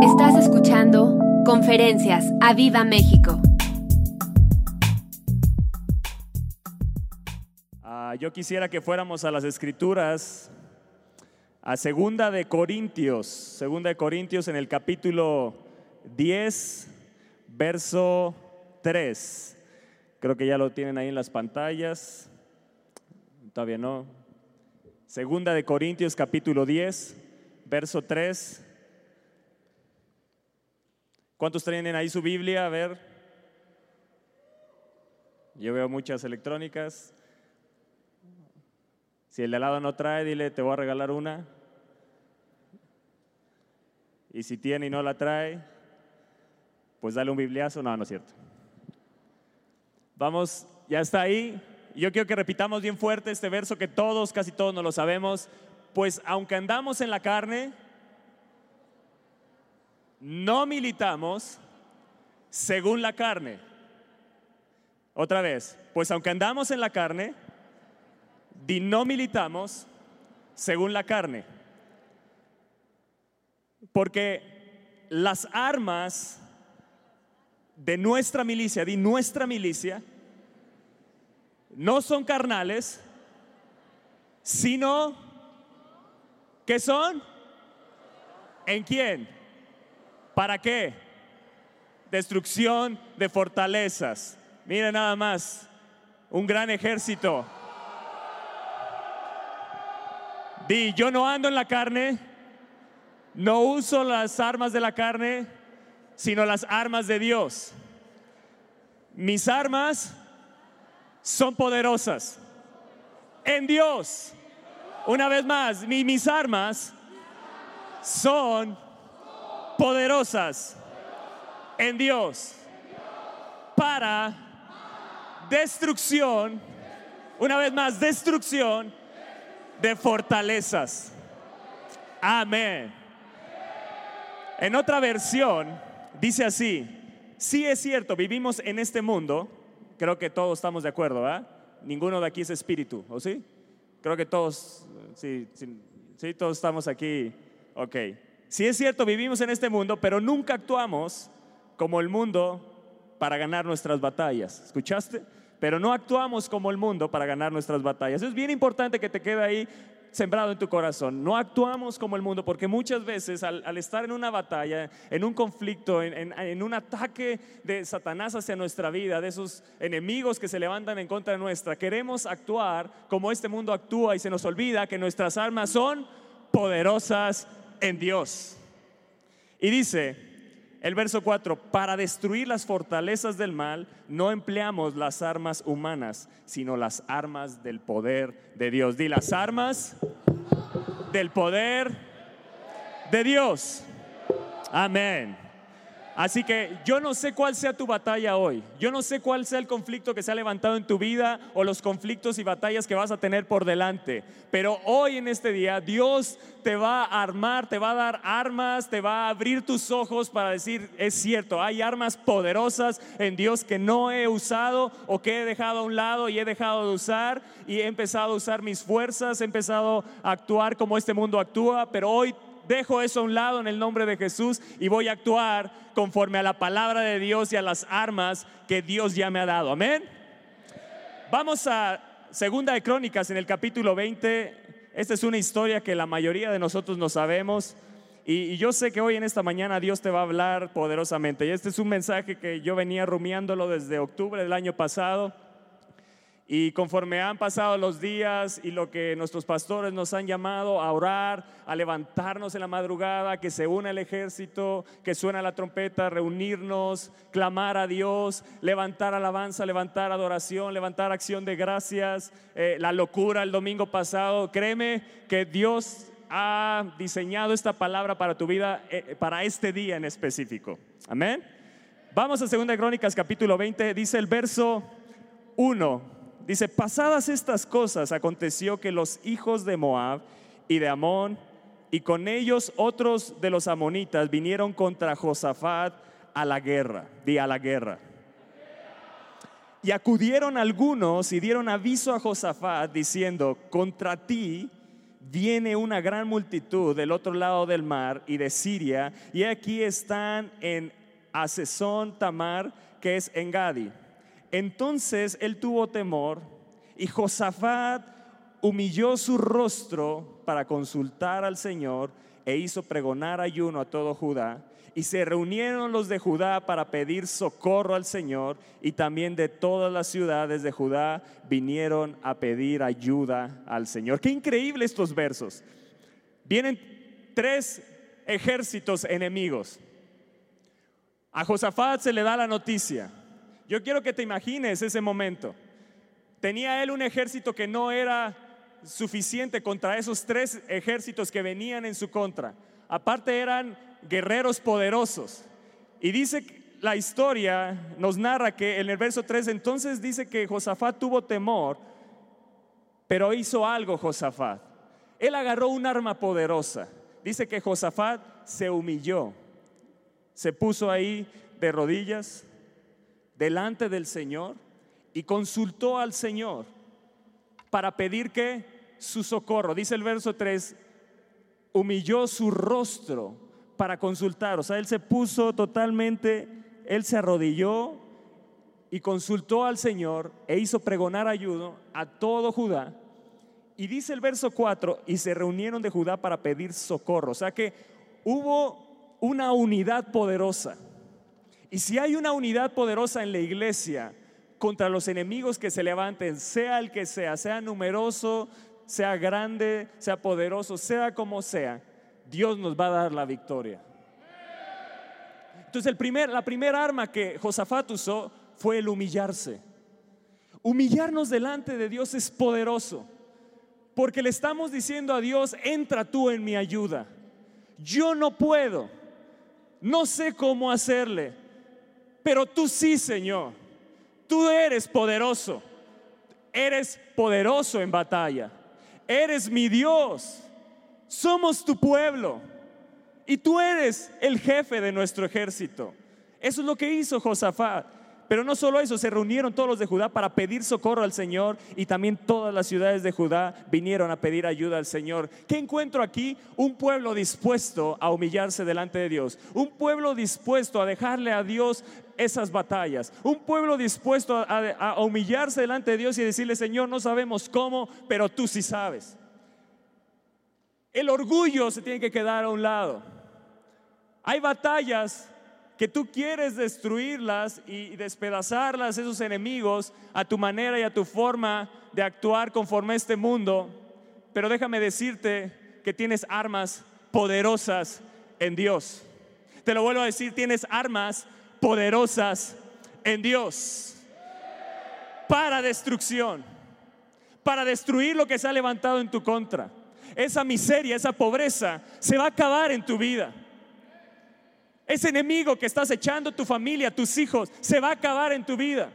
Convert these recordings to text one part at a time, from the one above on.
Estás escuchando Conferencias a Viva México. Ah, yo quisiera que fuéramos a las escrituras, a Segunda de Corintios, Segunda de Corintios en el capítulo 10, verso 3. Creo que ya lo tienen ahí en las pantallas. Todavía no. Segunda de Corintios capítulo 10, verso 3. ¿Cuántos tienen ahí su Biblia? A ver. Yo veo muchas electrónicas. Si el de al lado no trae, dile, te voy a regalar una. Y si tiene y no la trae, pues dale un bibliazo. No, no es cierto. Vamos, ya está ahí. Yo quiero que repitamos bien fuerte este verso que todos, casi todos no lo sabemos. Pues aunque andamos en la carne, no militamos según la carne. Otra vez, pues aunque andamos en la carne, di no militamos según la carne. Porque las armas de nuestra milicia, di nuestra milicia, no son carnales, sino que son en quién? ¿Para qué? Destrucción de fortalezas. Mira nada más, un gran ejército. Di, yo no ando en la carne, no uso las armas de la carne, sino las armas de Dios. Mis armas son poderosas en Dios. Una vez más, mis armas son poderosas en Dios para destrucción, una vez más, destrucción de fortalezas. Amén. En otra versión dice así, sí es cierto, vivimos en este mundo, creo que todos estamos de acuerdo, ¿ah? Ninguno de aquí es espíritu, ¿o sí? Creo que todos, sí, sí, sí, todos estamos aquí, ok. Sí es cierto, vivimos en este mundo, pero nunca actuamos como el mundo para ganar nuestras batallas. ¿Escuchaste? Pero no actuamos como el mundo para ganar nuestras batallas. Es bien importante que te quede ahí sembrado en tu corazón. No actuamos como el mundo porque muchas veces al, estar en una batalla, en un conflicto, en, en, un ataque de Satanás hacia nuestra vida, de esos enemigos que se levantan en contra de nuestra, queremos actuar como este mundo actúa y se nos olvida que nuestras armas son poderosas en Dios. Y dice el verso 4, para destruir las fortalezas del mal no empleamos las armas humanas, sino las armas del poder de Dios. Di las armas del poder de Dios. Amén. Así que yo no sé cuál sea tu batalla hoy. Yo no sé cuál sea el conflicto que se ha levantado en tu vida o los conflictos y batallas que vas a tener por delante. Pero hoy en este día Dios te va a armar, te va a dar armas, te va a abrir tus ojos para decir, es cierto, hay armas poderosas en Dios que no he usado o que he dejado a un lado y he dejado de usar y he empezado a usar mis fuerzas, he empezado a actuar como este mundo actúa, pero hoy dejo eso a un lado en el nombre de Jesús y voy a actuar conforme a la palabra de Dios y a las armas que Dios ya me ha dado. Amén. Vamos a Segunda de Crónicas en el capítulo 20. Esta es una historia que la mayoría de nosotros no sabemos. Y, y, yo sé que hoy en esta mañana Dios te va a hablar poderosamente. Y este es un mensaje que yo venía rumiándolo desde octubre del año pasado. Y conforme han pasado los días y lo que nuestros pastores nos han llamado a orar, a levantarnos en la madrugada, que se una el ejército, que suena la trompeta, reunirnos, clamar a Dios, levantar alabanza, levantar adoración, levantar acción de gracias, eh, la locura el domingo pasado, créeme que Dios ha diseñado esta palabra para tu vida, eh, para este día en específico. Amén. Vamos a 2 Crónicas capítulo 20, dice el verso 1. Dice, pasadas estas cosas, aconteció que los hijos de Moab y de Amón y con ellos otros de los amonitas vinieron contra Josafat a la guerra, a la guerra. Y acudieron algunos y dieron aviso a Josafat diciendo, contra ti viene una gran multitud del otro lado del mar y de Siria, y aquí están en Asesón Tamar, que es en Gadi. Entonces él tuvo temor y Josafat humilló su rostro para consultar al Señor e hizo pregonar ayuno a todo Judá. Y se reunieron los de Judá para pedir socorro al Señor y también de todas las ciudades de Judá vinieron a pedir ayuda al Señor. Qué increíble estos versos. Vienen tres ejércitos enemigos. A Josafat se le da la noticia. Yo quiero que te imagines ese momento. Tenía él un ejército que no era suficiente contra esos tres ejércitos que venían en su contra. Aparte eran guerreros poderosos. Y dice la historia, nos narra que en el verso 3 entonces dice que Josafat tuvo temor, pero hizo algo Josafat. Él agarró un arma poderosa. Dice que Josafat se humilló, se puso ahí de rodillas delante del Señor y consultó al Señor para pedir que su socorro. Dice el verso 3, humilló su rostro para consultar. O sea, él se puso totalmente, él se arrodilló y consultó al Señor e hizo pregonar ayuno a todo Judá. Y dice el verso 4, y se reunieron de Judá para pedir socorro. O sea que hubo una unidad poderosa. Y si hay una unidad poderosa en la iglesia contra los enemigos que se levanten, sea el que sea, sea numeroso, sea grande, sea poderoso, sea como sea, Dios nos va a dar la victoria. Entonces primer, la primera arma que Josafat usó fue el humillarse. Humillarnos delante de Dios es poderoso, porque le estamos diciendo a Dios, entra tú en mi ayuda. Yo no puedo, no sé cómo hacerle, pero tú sí, Señor. Tú eres poderoso. Eres poderoso en batalla. Eres mi Dios. Somos tu pueblo. Y tú eres el jefe de nuestro ejército. Eso es lo que hizo Josafat. Pero no solo eso, se reunieron todos los de Judá para pedir socorro al Señor y también todas las ciudades de Judá vinieron a pedir ayuda al Señor. ¿Qué encuentro aquí? Un pueblo dispuesto a humillarse delante de Dios, un pueblo dispuesto a dejarle a Dios esas batallas, un pueblo dispuesto a, humillarse delante de Dios y decirle, Señor, no sabemos cómo, pero tú sí sabes. El orgullo se tiene que quedar a un lado. Hay batallas que tú quieres destruirlas y despedazarlas, esos enemigos, a tu manera y a tu forma de actuar conforme a este mundo. Pero déjame decirte que tienes armas poderosas en Dios. Te lo vuelvo a decir, tienes armas poderosas en Dios para destrucción, para destruir lo que se ha levantado en tu contra. Esa miseria, esa pobreza se va a acabar en tu vida. Ese enemigo que estás echando tu familia, tus hijos, se va a acabar en tu vida.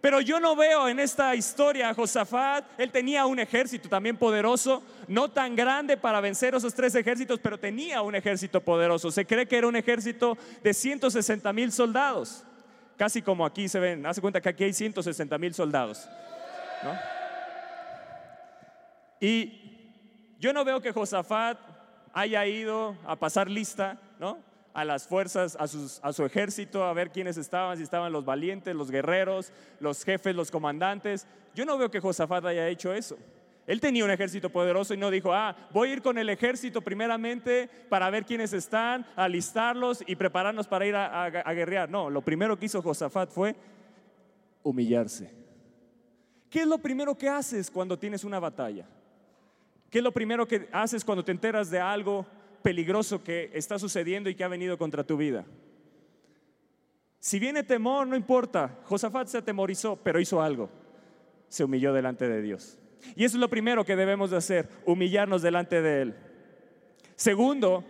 Pero yo no veo en esta historia a Josafat, él tenía un ejército también poderoso, no tan grande para vencer esos tres ejércitos, pero tenía un ejército poderoso. Se cree que era un ejército de 160 mil soldados, casi como aquí se ven, hace cuenta que aquí hay 160 mil soldados. Y yo no veo que Josafat haya ido a pasar lista, ¿no? A las fuerzas, a, a, su ejército, a ver quiénes estaban, si estaban los valientes, los guerreros, los jefes, los comandantes. Yo no veo que Josafat haya hecho eso. Él tenía un ejército poderoso y no dijo, ah, voy a ir con el ejército primeramente para ver quiénes están, alistarlos y prepararnos para ir a, a guerrear. No, lo primero que hizo Josafat fue humillarse. ¿Qué es lo primero que haces cuando tienes una batalla? ¿Qué es lo primero que haces cuando te enteras de algo peligroso que está sucediendo y que ha venido contra tu vida. Si viene temor, no importa. Josafat se atemorizó, pero hizo algo. Se humilló delante de Dios. Y eso es lo primero que debemos de hacer, humillarnos delante de Él. Segundo,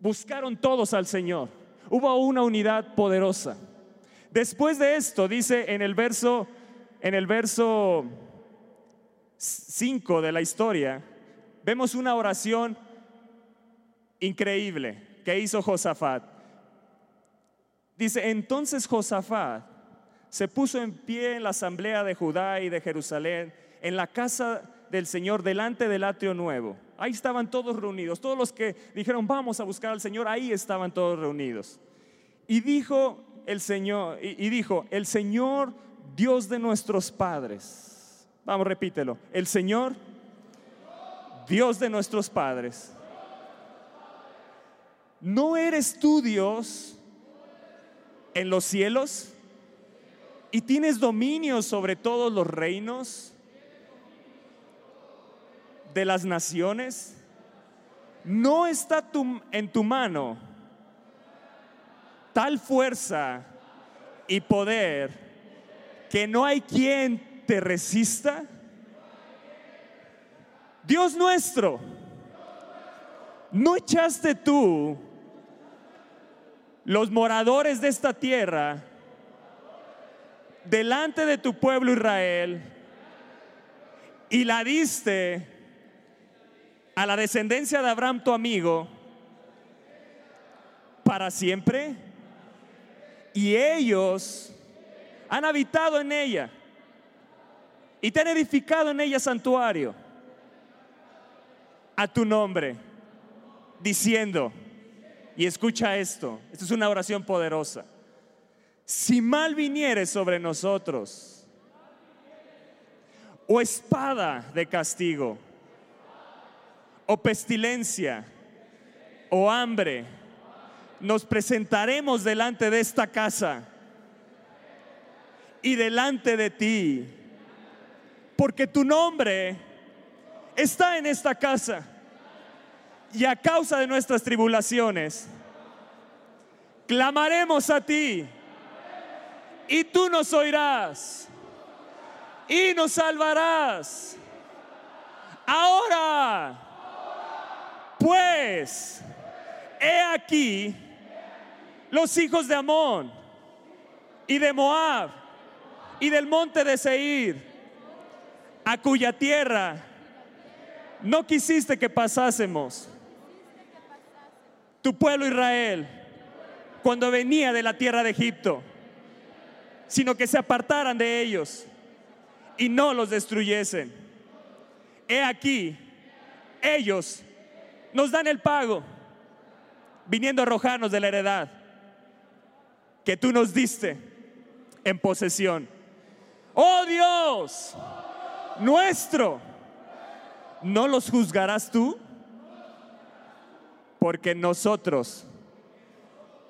buscaron todos al Señor. Hubo una unidad poderosa. Después de esto, dice en el verso, en el verso 5 de la historia, vemos una oración increíble que hizo Josafat. Dice, entonces Josafat se puso en pie en la asamblea de Judá y de Jerusalén, en la casa del Señor delante del atrio nuevo. Ahí estaban todos reunidos, todos los que dijeron vamos a buscar al Señor, ahí estaban todos reunidos. Y dijo el Señor, y, dijo, el Señor Dios de nuestros padres. Vamos, repítelo. El Señor Dios de nuestros padres. ¿No eres tú Dios en los cielos? ¿Y tienes dominio sobre todos los reinos de las naciones? ¿No está en tu mano tal fuerza y poder que no hay quien te resista? Dios nuestro, ¿no echaste tú los moradores de esta tierra delante de tu pueblo Israel y la diste a la descendencia de Abraham tu amigo para siempre? Y ellos han habitado en ella y te han edificado en ella santuario a tu nombre, diciendo, y escucha esto, esto es una oración poderosa, si mal viniere sobre nosotros, o espada de castigo, o pestilencia, o hambre, nos presentaremos delante de esta casa y delante de ti, porque tu nombre está en esta casa. Y a causa de nuestras tribulaciones, clamaremos a ti. Y tú nos oirás. Y nos salvarás. Ahora, pues, he aquí los hijos de Amón y de Moab y del monte de Seir, a cuya tierra no quisiste que pasásemos. Tu pueblo Israel, cuando venía de la tierra de Egipto, sino que se apartaran de ellos y no los destruyesen. He aquí, ellos nos dan el pago, viniendo a arrojarnos de la heredad que tú nos diste en posesión. Oh Dios, nuestro ¿no los juzgarás tú? Porque nosotros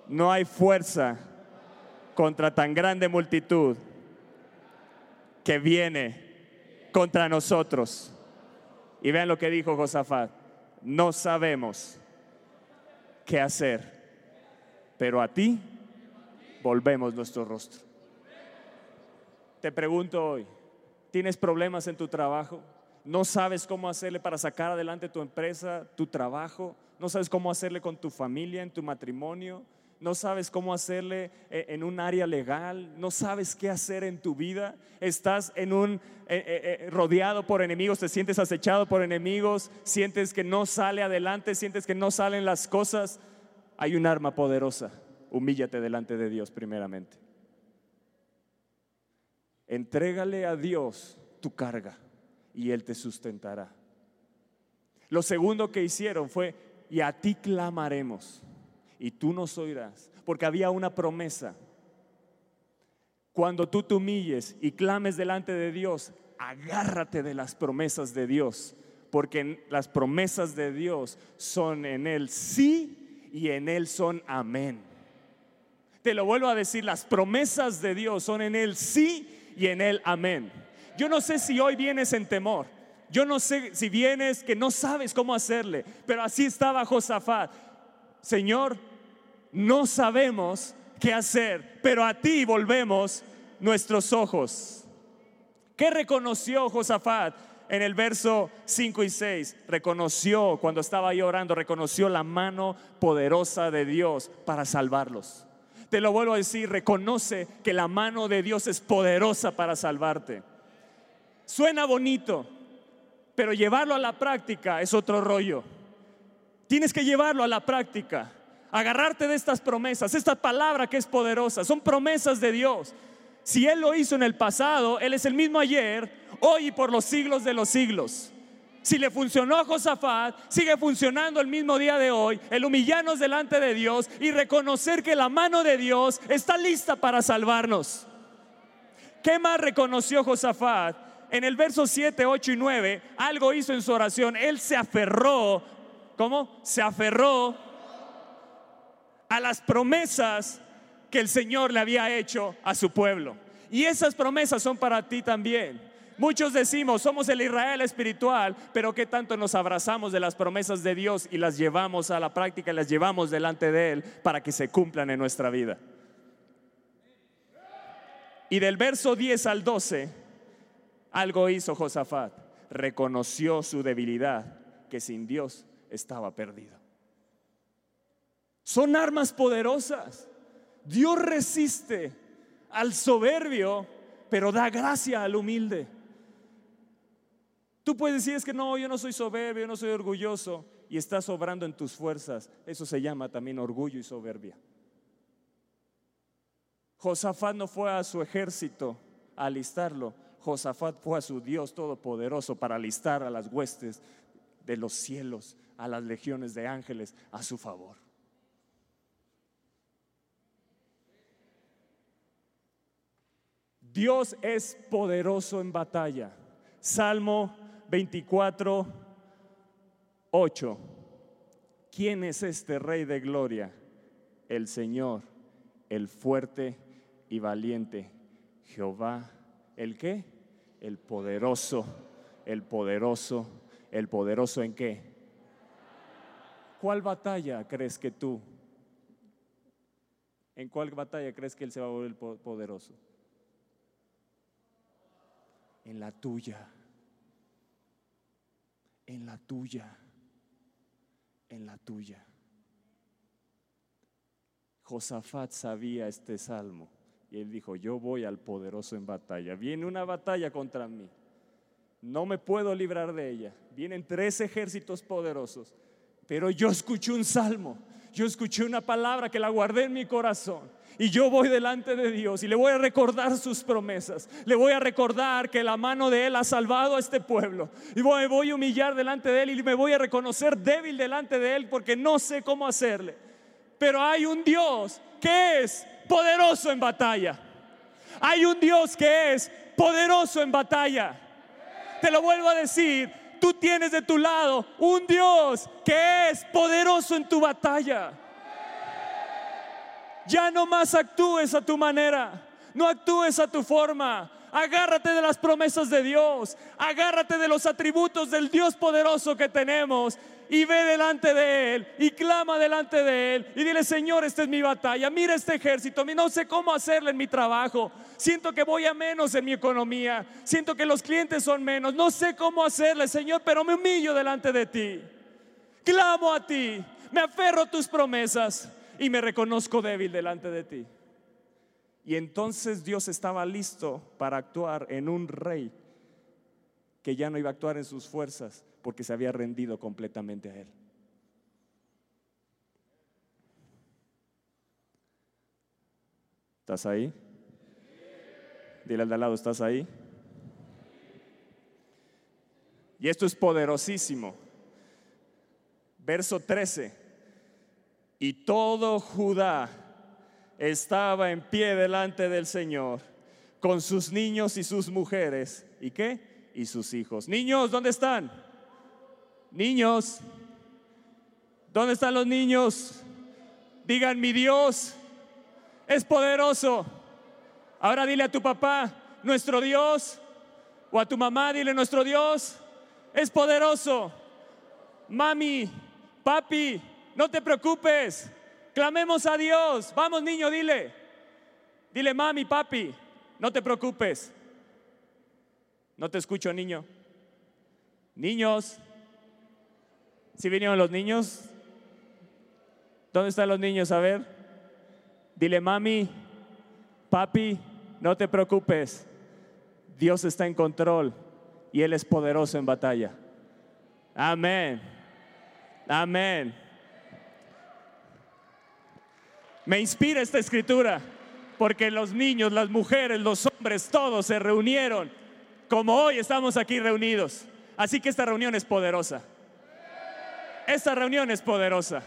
no hay fuerza contra tan grande multitud que viene contra nosotros. Y vean lo que dijo Josafat, no sabemos qué hacer, pero a ti volvemos nuestro rostro. Te pregunto hoy, ¿tienes problemas en tu trabajo? no sabes cómo hacerle para sacar adelante tu empresa, tu trabajo, no sabes cómo hacerle con tu familia, en tu matrimonio, no sabes cómo hacerle eh, en un área legal, no sabes qué hacer en tu vida, estás en un eh, eh, rodeado por enemigos, te sientes acechado por enemigos, sientes que no sale adelante, sientes que no salen las cosas, hay un arma poderosa. Humíllate delante de Dios primeramente. Entrégale a Dios tu carga y Él te sustentará. Lo segundo que hicieron fue, y a ti clamaremos, y tú nos oirás, porque había una promesa. Cuando tú te humilles y clames delante de Dios, agárrate de las promesas de Dios, porque las promesas de Dios son en Él sí y en Él son amén. Te lo vuelvo a decir, las promesas de Dios son en Él sí y en Él amén. Yo no sé si hoy vienes en temor. Yo no sé si vienes que no sabes cómo hacerle, pero así estaba Josafat. Señor, no sabemos qué hacer, pero a ti volvemos nuestros ojos. ¿Qué reconoció Josafat en el verso 5 y 6? Reconoció, cuando estaba ahí orando, reconoció la mano poderosa de Dios para salvarlos. Te lo vuelvo a decir, reconoce que la mano de Dios es poderosa para salvarte. Suena bonito, pero llevarlo a la práctica es otro rollo. Tienes que llevarlo a la práctica, agarrarte de estas promesas, esta palabra que es poderosa, son promesas de Dios. Si Él lo hizo en el pasado, Él es el mismo ayer, hoy y por los siglos de los siglos. Si le funcionó a Josafat, sigue funcionando el mismo día de hoy, el humillarnos delante de Dios y reconocer que la mano de Dios está lista para salvarnos. ¿Qué más reconoció Josafat? En el verso 7, 8 y 9, algo hizo en su oración. Él se aferró, ¿cómo? Se aferró a las promesas que el Señor le había hecho a su pueblo. Y esas promesas son para ti también. Muchos decimos, somos el Israel espiritual, pero ¿qué tanto nos abrazamos de las promesas de Dios y las llevamos a la práctica y las llevamos delante de Él para que se cumplan en nuestra vida? Y del verso 10 al 12, algo hizo Josafat. Reconoció su debilidad, que sin Dios estaba perdido. Son armas poderosas. Dios resiste al soberbio, pero da gracia al humilde. Tú puedes decir es que no, yo no soy soberbio, yo no soy orgulloso y estás sobrando en tus fuerzas. Eso se llama también orgullo y soberbia. Josafat no fue a su ejército a alistarlo. Josafat fue a su Dios todopoderoso para alistar a las huestes de los cielos, a las legiones de ángeles a su favor. Dios es poderoso en batalla. Salmo 24, 8. ¿Quién es este Rey de Gloria? El Señor, el fuerte y valiente. Jehová, ¿el qué? El poderoso, el poderoso, el poderoso en qué? ¿Cuál batalla crees que tú? ¿En cuál batalla crees que Él se va a volver poderoso? En la tuya en la tuya, en la tuya. Josafat sabía este salmo y él dijo, yo voy al poderoso en batalla. Viene una batalla contra mí. No me puedo librar de ella. Vienen tres ejércitos poderosos. Pero yo escuché un salmo. Yo escuché una palabra que la guardé en mi corazón. Y yo voy delante de Dios y le voy a recordar sus promesas. Le voy a recordar que la mano de Él ha salvado a este pueblo. Y me voy a humillar delante de Él y me voy a reconocer débil delante de Él porque no sé cómo hacerle. Pero hay un Dios que es poderoso en batalla. Hay un Dios que es poderoso en batalla. Te lo vuelvo a decir, tú tienes de tu lado un Dios que es poderoso en tu batalla. Ya no más actúes a tu manera, no actúes a tu forma. Agárrate de las promesas de Dios, agárrate de los atributos del Dios poderoso que tenemos y ve delante de Él y clama delante de Él y dile, Señor, esta es mi batalla, mira este ejército, no sé cómo hacerle en mi trabajo, siento que voy a menos en mi economía, siento que los clientes son menos, no sé cómo hacerle, Señor, pero me humillo delante de ti, clamo a ti, me aferro a tus promesas y me reconozco débil delante de ti. Y entonces Dios estaba listo para actuar en un rey que ya no iba a actuar en sus fuerzas porque se había rendido completamente a él. ¿Estás ahí? Dile al de al lado, ¿estás ahí? Y esto es poderosísimo. Verso 13 y todo Judá estaba en pie delante del Señor con sus niños y sus mujeres. ¿Y qué? Y sus hijos. Niños, ¿dónde están? Niños, ¿dónde están los niños? Digan, mi Dios es poderoso. Ahora dile a tu papá, nuestro Dios, o a tu mamá, dile, nuestro Dios es poderoso. Mami, papi, no te preocupes, clamemos a Dios. Vamos niño, dile. Dile, mami, papi, no te preocupes. No te escucho, niño. Niños, si vinieron los niños? ¿Dónde están los niños? A ver. Dile, mami, papi, no te preocupes. Dios está en control y Él es poderoso en batalla. Amén. Amén. Me inspira esta escritura. porque los niños, las mujeres, los hombres, todos se reunieron como hoy estamos aquí reunidos. Así que esta reunión es poderosa. Esta reunión es poderosa.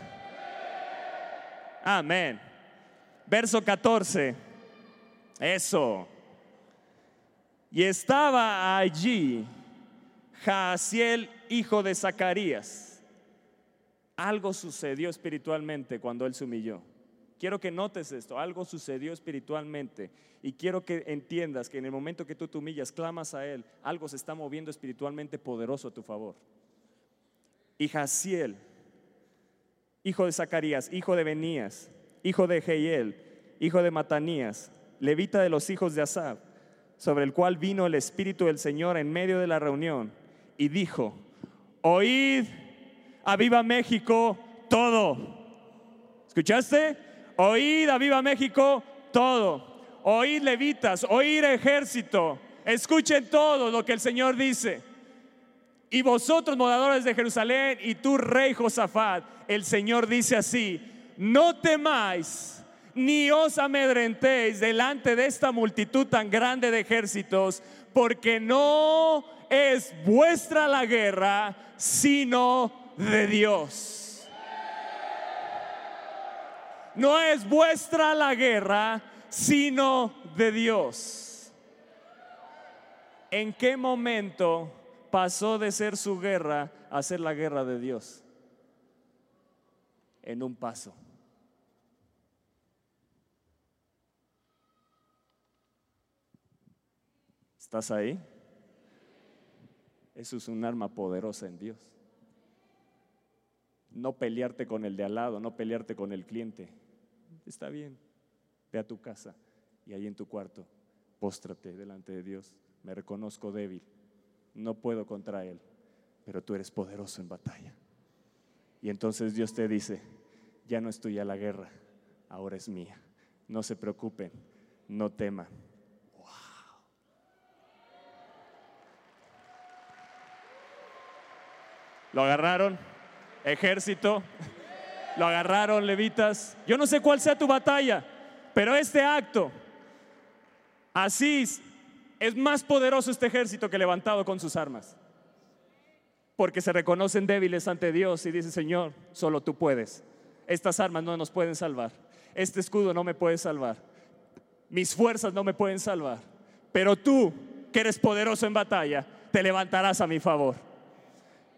Amén. Verso 14. Eso. Y estaba allí Jaasiel, hijo de Zacarías. Algo sucedió espiritualmente cuando él se humilló. Quiero que notes esto, algo sucedió espiritualmente y quiero que entiendas que en el momento que tú te humillas, clamas a Él, algo se está moviendo espiritualmente poderoso a tu favor. Y Jaciel, hijo de Zacarías, hijo de Benías, hijo de Jehiel, hijo de Matanías, levita de los hijos de Asab, sobre el cual vino el Espíritu del Señor en medio de la reunión y dijo, oíd a viva México todo. ¿Escuchaste? Oíd a viva México todo. Oíd levitas, oíd ejército. Escuchen todo lo que el Señor dice. Y vosotros, moradores de Jerusalén, y tú, rey Josafat, el Señor dice así, no temáis ni os amedrentéis delante de esta multitud tan grande de ejércitos, porque no es vuestra la guerra, sino de Dios. No es vuestra la guerra, sino de Dios. ¿En qué momento pasó de ser su guerra a ser la guerra de Dios? En un paso. ¿Estás ahí? Eso es un arma poderosa en Dios. No pelearte con el de al lado, no pelearte con el cliente, está bien, ve a tu casa y ahí en tu cuarto, póstrate delante de Dios. Me reconozco débil, no puedo contra Él, pero tú eres poderoso en batalla. Y entonces Dios te dice, ya no estoy a la guerra, ahora es mía. No se preocupen, no teman. ¿Lo agarraron? Ejército. Lo agarraron levitas. Yo no sé cuál sea tu batalla, pero este acto, así es más poderoso este ejército que levantado con sus armas. Porque se reconocen débiles ante Dios y dicen, Señor, solo tú puedes. Estas armas no nos pueden salvar. Este escudo no me puede salvar. Mis fuerzas no me pueden salvar. Pero tú, que eres poderoso en batalla, te levantarás a mi favor.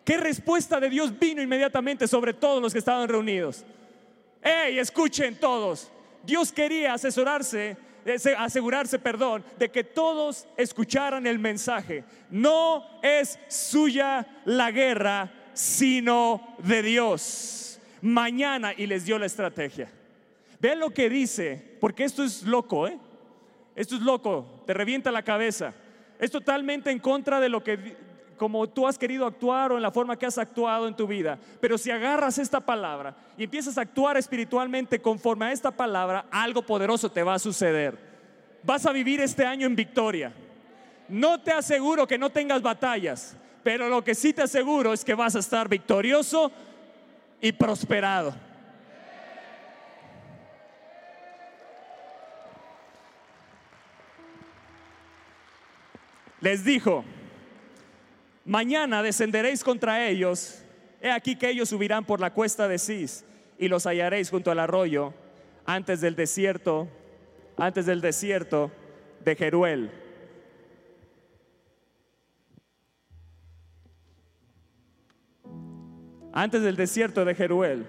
¿Qué respuesta de Dios vino inmediatamente sobre todos los que estaban reunidos? ¡Ey, escuchen todos! Dios quería asesorarse, asegurarse, perdón, de que todos escucharan el mensaje. No es suya la guerra, sino de Dios. Mañana, y les dio la estrategia. Vean lo que dice, porque esto es loco, ¿eh? Esto es loco, te revienta la cabeza. Es totalmente en contra de lo que como tú has querido actuar o en la forma que has actuado en tu vida. Pero si agarras esta palabra y empiezas a actuar espiritualmente conforme a esta palabra, algo poderoso te va a suceder. Vas a vivir este año en victoria. No te aseguro que no tengas batallas, pero lo que sí te aseguro es que vas a estar victorioso y prosperado. Les dijo, Mañana descenderéis contra ellos. He aquí que ellos subirán por la cuesta de Cis y los hallaréis junto al arroyo antes del desierto, antes del desierto de Jeruel. Antes del desierto de Jeruel.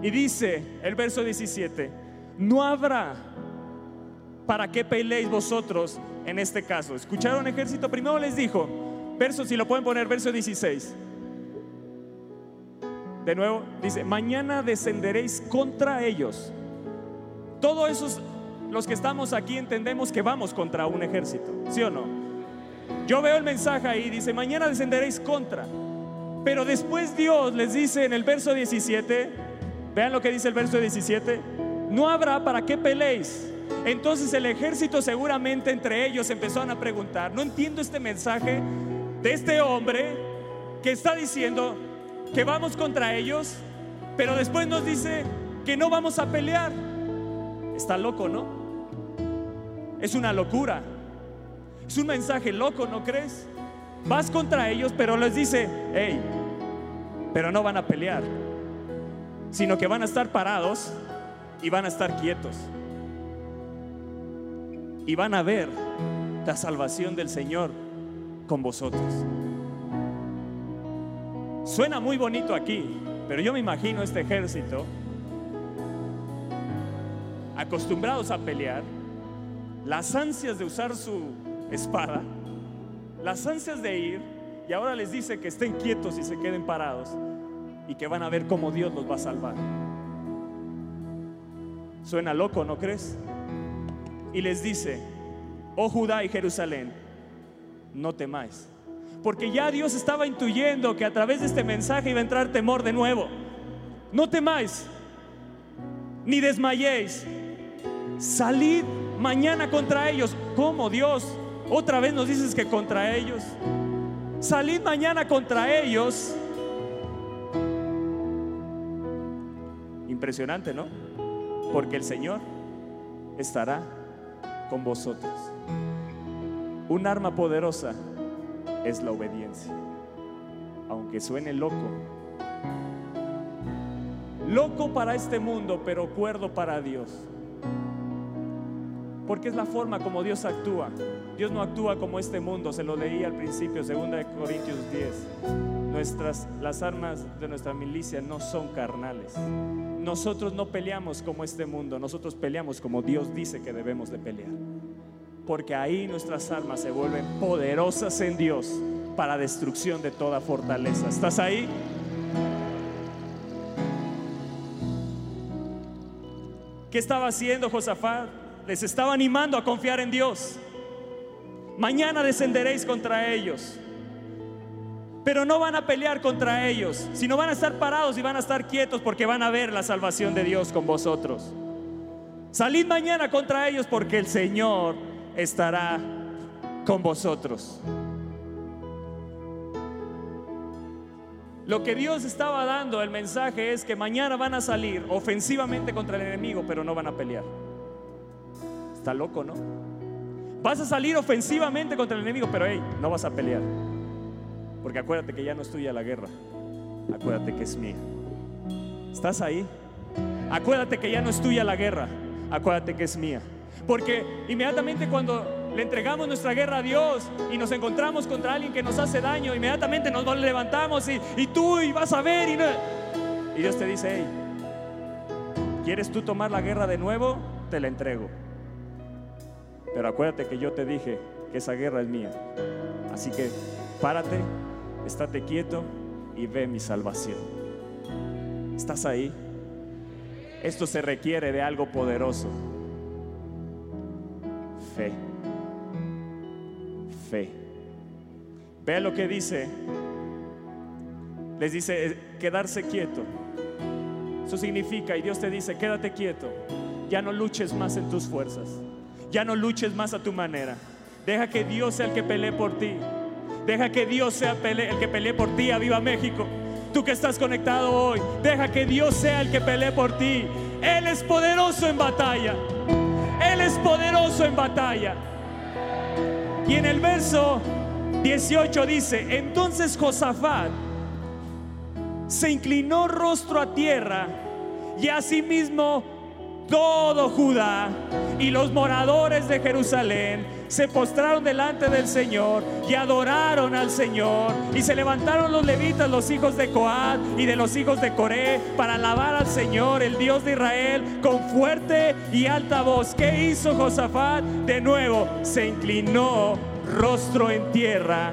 Y dice el verso 17, no habrá para qué peleéis vosotros en este caso. ¿Escucharon ejército? Primero les dijo, verso, si lo pueden poner, verso 16. De nuevo, dice, mañana descenderéis contra ellos. Todos esos, los que estamos aquí, entendemos que vamos contra un ejército, ¿sí o no? Yo veo el mensaje ahí, dice, mañana descenderéis contra. Pero después Dios les dice en el verso 17, vean lo que dice el verso 17, no habrá para qué peleéis entonces el ejército seguramente entre ellos empezaron a preguntar, no entiendo este mensaje de este hombre que está diciendo que vamos contra ellos, pero después nos dice que no vamos a pelear. Está loco, ¿no? Es una locura. Es un mensaje loco, ¿no crees? Vas contra ellos, pero les dice, hey, pero no van a pelear, sino que van a estar parados y van a estar quietos. Y van a ver la salvación del Señor con vosotros. Suena muy bonito aquí, pero yo me imagino este ejército acostumbrados a pelear, las ansias de usar su espada, las ansias de ir, y ahora les dice que estén quietos y se queden parados y que van a ver cómo Dios los va a salvar. Suena loco, ¿no crees? Y les dice, oh Judá y Jerusalén, no temáis. Porque ya Dios estaba intuyendo que a través de este mensaje iba a entrar temor de nuevo. No temáis, ni desmayéis. Salid mañana contra ellos. ¿Cómo Dios? Otra vez nos dices que contra ellos. Salid mañana contra ellos. Impresionante, ¿no? Porque el Señor estará con vosotros. Un arma poderosa es la obediencia. Aunque suene loco. Loco para este mundo, pero cuerdo para Dios. Porque es la forma como Dios actúa. Dios no actúa como este mundo, se lo leí al principio, 2 Corintios 10. Nuestras, las armas de nuestra milicia no son carnales. Nosotros no peleamos como este mundo, nosotros peleamos como Dios dice que debemos de pelear porque ahí nuestras armas se vuelven poderosas en Dios para destrucción de toda fortaleza. ¿Estás ahí? ¿Qué estaba haciendo Josafat? Les estaba animando a confiar en Dios. Mañana descenderéis contra ellos. Pero no van a pelear contra ellos, sino van a estar parados y van a estar quietos porque van a ver la salvación de Dios con vosotros. Salid mañana contra ellos porque el Señor estará con vosotros. Lo que Dios estaba dando, el mensaje es que mañana van a salir ofensivamente contra el enemigo, pero no van a pelear. Está loco, ¿no? Vas a salir ofensivamente contra el enemigo, pero hey, no vas a pelear. Porque acuérdate que ya no es tuya la guerra. Acuérdate que es mía. ¿Estás ahí? Acuérdate que ya no es tuya la guerra. Acuérdate que es mía. Porque inmediatamente cuando le entregamos nuestra guerra a Dios y nos encontramos contra alguien que nos hace daño, inmediatamente nos levantamos y, y tú y vas a ver y, y Dios te dice, hey, ¿quieres tú tomar la guerra de nuevo? Te la entrego. Pero acuérdate que yo te dije que esa guerra es mía. Así que párate, estate quieto y ve mi salvación. ¿Estás ahí? Esto se requiere de algo poderoso fe. Fe. Ve lo que dice. Les dice eh, quedarse quieto. Eso significa, y Dios te dice, quédate quieto. Ya no luches más en tus fuerzas. Ya no luches más a tu manera. Deja que Dios sea el que pelee por ti. Deja que Dios sea el que pelee por ti. A Viva México. Tú que estás conectado hoy, deja que Dios sea el que pelee por ti. Él es poderoso en batalla. Él es poderoso en batalla. Y en el verso 18 dice, entonces Josafat se inclinó rostro a tierra y asimismo todo Judá y los moradores de Jerusalén se postraron delante del Señor y adoraron al Señor. Y se levantaron los levitas, los hijos de Coad y de los hijos de Coré, para alabar al Señor, el Dios de Israel, con fuerte y alta voz. ¿Qué hizo Josafat? De nuevo, se inclinó rostro en tierra.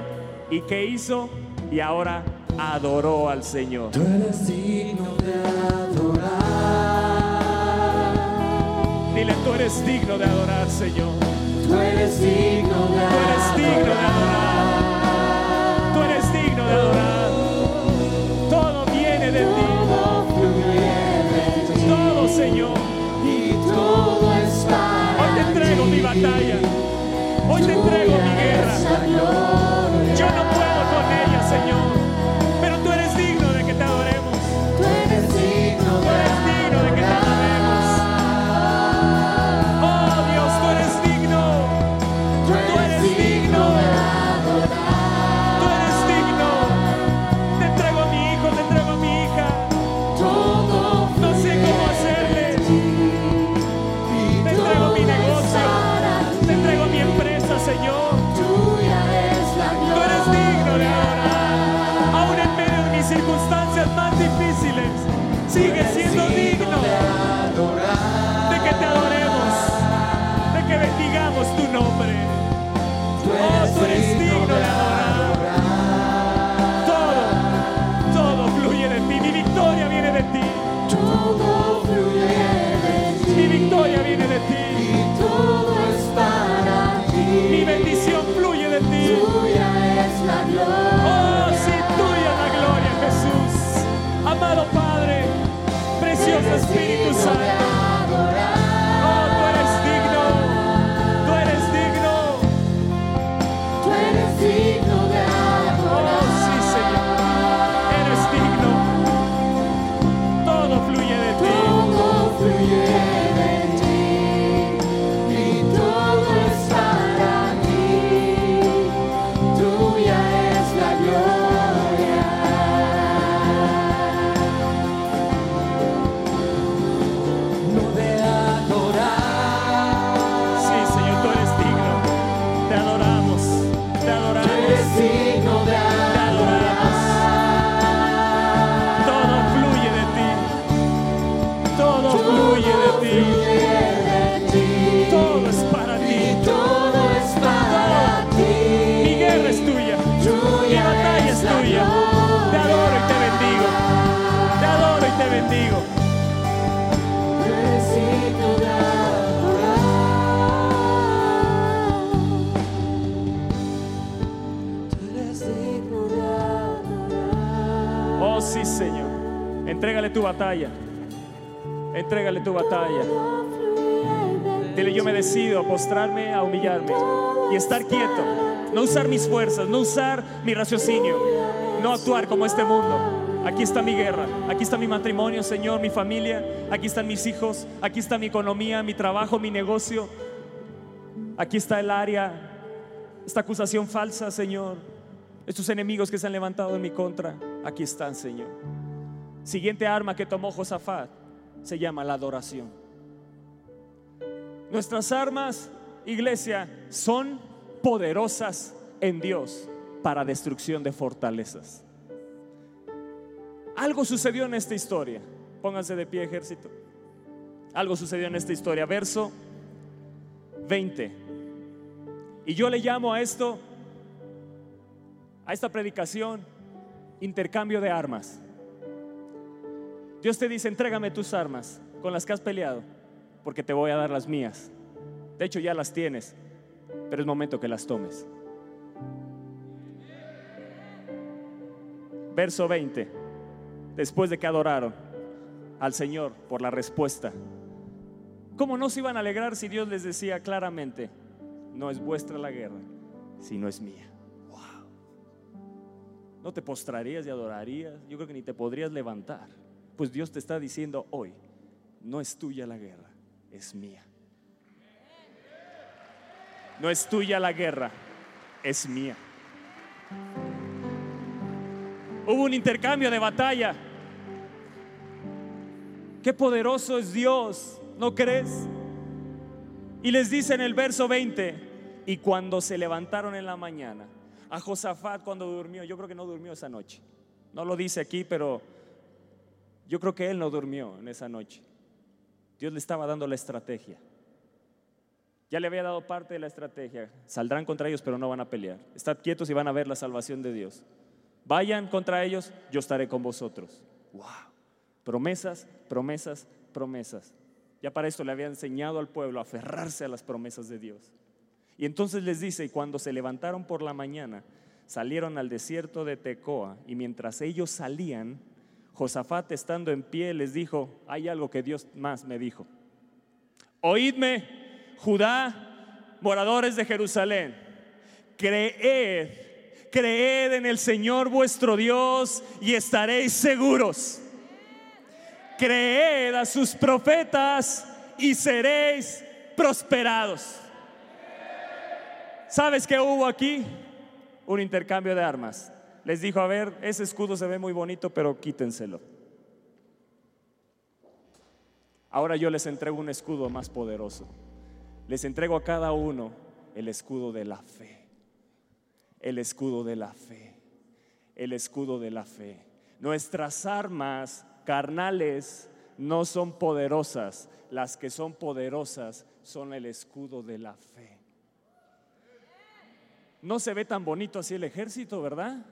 ¿Y qué hizo? Y ahora adoró al Señor. Tú eres digno de adorar. Dile, tú eres digno de adorar, Señor. Tú eres digno de Tú eres digno de adorar. Tú eres digno de adorar. Todo viene de ti. Todo Señor. Y todo es para Hoy te entrego mi batalla. Hoy te entrego mi guerra. Yo no puedo con ella, Señor. difíciles, sigue siendo digno de que te adoremos, de que bendigamos tu nombre. Oh, tú eres digno de adorar. Todo, todo fluye de ti. Mi victoria viene de ti. Todo fluye de ti. Mi victoria viene de ti. Y todo es para ti. Mi bendición fluye de ti. Tuya es la gloria. Precioso Espíritu Digno de Santo. Tu batalla. Dile, yo me decido a postrarme, a humillarme y estar quieto. No usar mis fuerzas, no usar mi raciocinio, no actuar como este mundo. Aquí está mi guerra, aquí está mi matrimonio, Señor, mi familia, aquí están mis hijos, aquí está mi economía, mi trabajo, mi negocio. Aquí está el área, esta acusación falsa, Señor. Estos enemigos que se han levantado en mi contra, aquí están, Señor. Siguiente arma que tomó Josafat se llama la adoración. Nuestras armas, iglesia, son poderosas en Dios para destrucción de fortalezas. Algo sucedió en esta historia. Pónganse de pie, ejército. Algo sucedió en esta historia. Verso 20. Y yo le llamo a esto, a esta predicación, intercambio de armas. Dios te dice, entrégame tus armas con las que has peleado, porque te voy a dar las mías. De hecho, ya las tienes, pero es momento que las tomes. Verso 20. Después de que adoraron al Señor por la respuesta. ¿Cómo no se iban a alegrar si Dios les decía claramente, no es vuestra la guerra, sino es mía? No te postrarías y adorarías, yo creo que ni te podrías levantar. Pues Dios te está diciendo hoy, no es tuya la guerra, es mía. No es tuya la guerra, es mía. Hubo un intercambio de batalla. Qué poderoso es Dios, ¿no crees? Y les dice en el verso 20, y cuando se levantaron en la mañana, a Josafat cuando durmió, yo creo que no durmió esa noche. No lo dice aquí, pero yo creo que él no durmió en esa noche. Dios le estaba dando la estrategia. Ya le había dado parte de la estrategia. Saldrán contra ellos, pero no van a pelear. Estad quietos y van a ver la salvación de Dios. Vayan contra ellos, yo estaré con vosotros. Wow. Promesas, promesas, promesas. Ya para esto le había enseñado al pueblo a aferrarse a las promesas de Dios. Y entonces les dice, y cuando se levantaron por la mañana, salieron al desierto de Tecoa, y mientras ellos salían, Josafat estando en pie les dijo, hay algo que Dios más me dijo. Oídme, Judá, moradores de Jerusalén, creed, creed en el Señor vuestro Dios y estaréis seguros. Creed a sus profetas y seréis prosperados. ¿Sabes qué hubo aquí? Un intercambio de armas. Les dijo, a ver, ese escudo se ve muy bonito, pero quítenselo. Ahora yo les entrego un escudo más poderoso. Les entrego a cada uno el escudo de la fe. El escudo de la fe. El escudo de la fe. Nuestras armas carnales no son poderosas. Las que son poderosas son el escudo de la fe. No se ve tan bonito así el ejército, ¿verdad?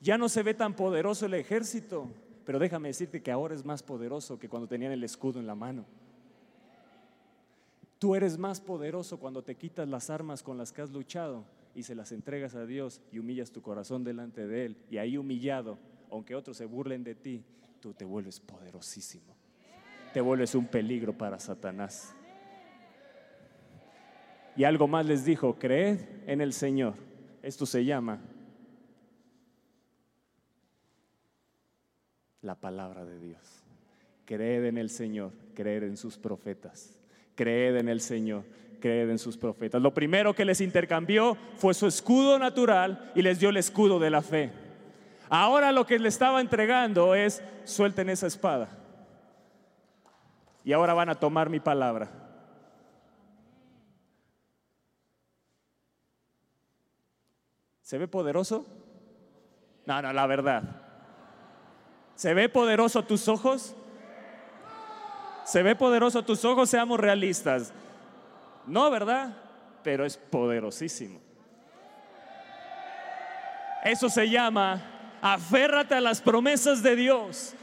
Ya no se ve tan poderoso el ejército, pero déjame decirte que ahora es más poderoso que cuando tenían el escudo en la mano. Tú eres más poderoso cuando te quitas las armas con las que has luchado y se las entregas a Dios y humillas tu corazón delante de Él. Y ahí humillado, aunque otros se burlen de ti, tú te vuelves poderosísimo. Te vuelves un peligro para Satanás. Y algo más les dijo, creed en el Señor. Esto se llama la palabra de Dios. Creed en el Señor, creed en sus profetas. Creed en el Señor, creed en sus profetas. Lo primero que les intercambió fue su escudo natural y les dio el escudo de la fe. Ahora lo que le estaba entregando es, suelten esa espada. Y ahora van a tomar mi palabra. ¿Se ve poderoso? No, no, la verdad. ¿Se ve poderoso tus ojos? ¿Se ve poderoso tus ojos? Seamos realistas. No, ¿verdad? Pero es poderosísimo. Eso se llama aférrate a las promesas de Dios.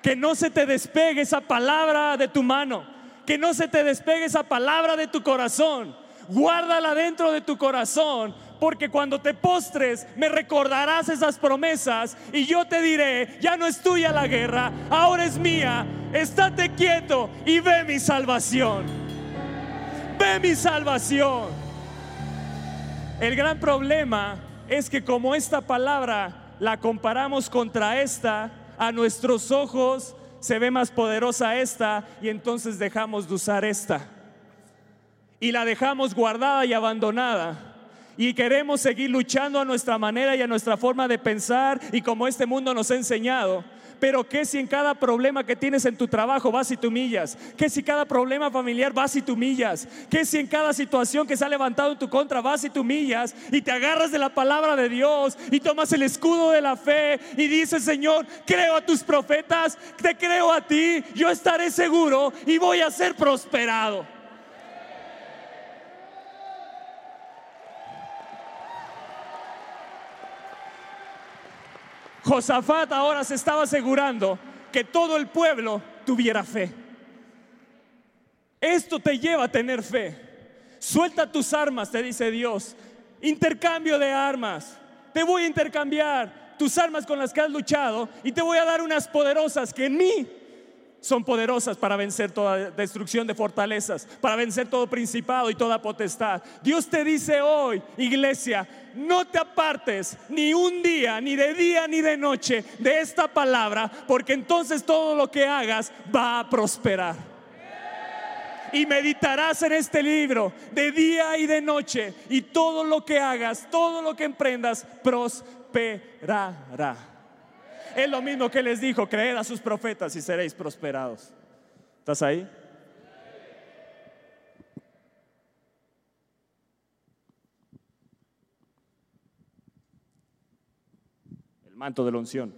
Que no se te despegue esa palabra de tu mano. Que no se te despegue esa palabra de tu corazón. Guárdala dentro de tu corazón porque cuando te postres me recordarás esas promesas y yo te diré, ya no es tuya la guerra, ahora es mía, estate quieto y ve mi salvación. Ve mi salvación. El gran problema es que como esta palabra la comparamos contra esta, a nuestros ojos se ve más poderosa esta y entonces dejamos de usar esta. Y la dejamos guardada y abandonada y queremos seguir luchando a nuestra manera y a nuestra forma de pensar y como este mundo nos ha enseñado. Pero ¿qué si en cada problema que tienes en tu trabajo vas y te humillas? ¿Qué si cada problema familiar vas y te humillas? ¿Qué si en cada situación que se ha levantado en tu contra vas y te humillas y te agarras de la palabra de Dios y tomas el escudo de la fe y dices, Señor, creo a tus profetas, te creo a ti, yo estaré seguro y voy a ser prosperado? Josafat ahora se estaba asegurando que todo el pueblo tuviera fe. Esto te lleva a tener fe. Suelta tus armas, te dice Dios. Intercambio de armas. Te voy a intercambiar tus armas con las que has luchado y te voy a dar unas poderosas que en mí son poderosas para vencer toda destrucción de fortalezas, para vencer todo principado y toda potestad. Dios te dice hoy, iglesia, no te apartes ni un día, ni de día, ni de noche de esta palabra, porque entonces todo lo que hagas va a prosperar. Y meditarás en este libro de día y de noche, y todo lo que hagas, todo lo que emprendas, prosperará. Es lo mismo que les dijo, creed a sus profetas y seréis prosperados. ¿Estás ahí? El manto de la unción.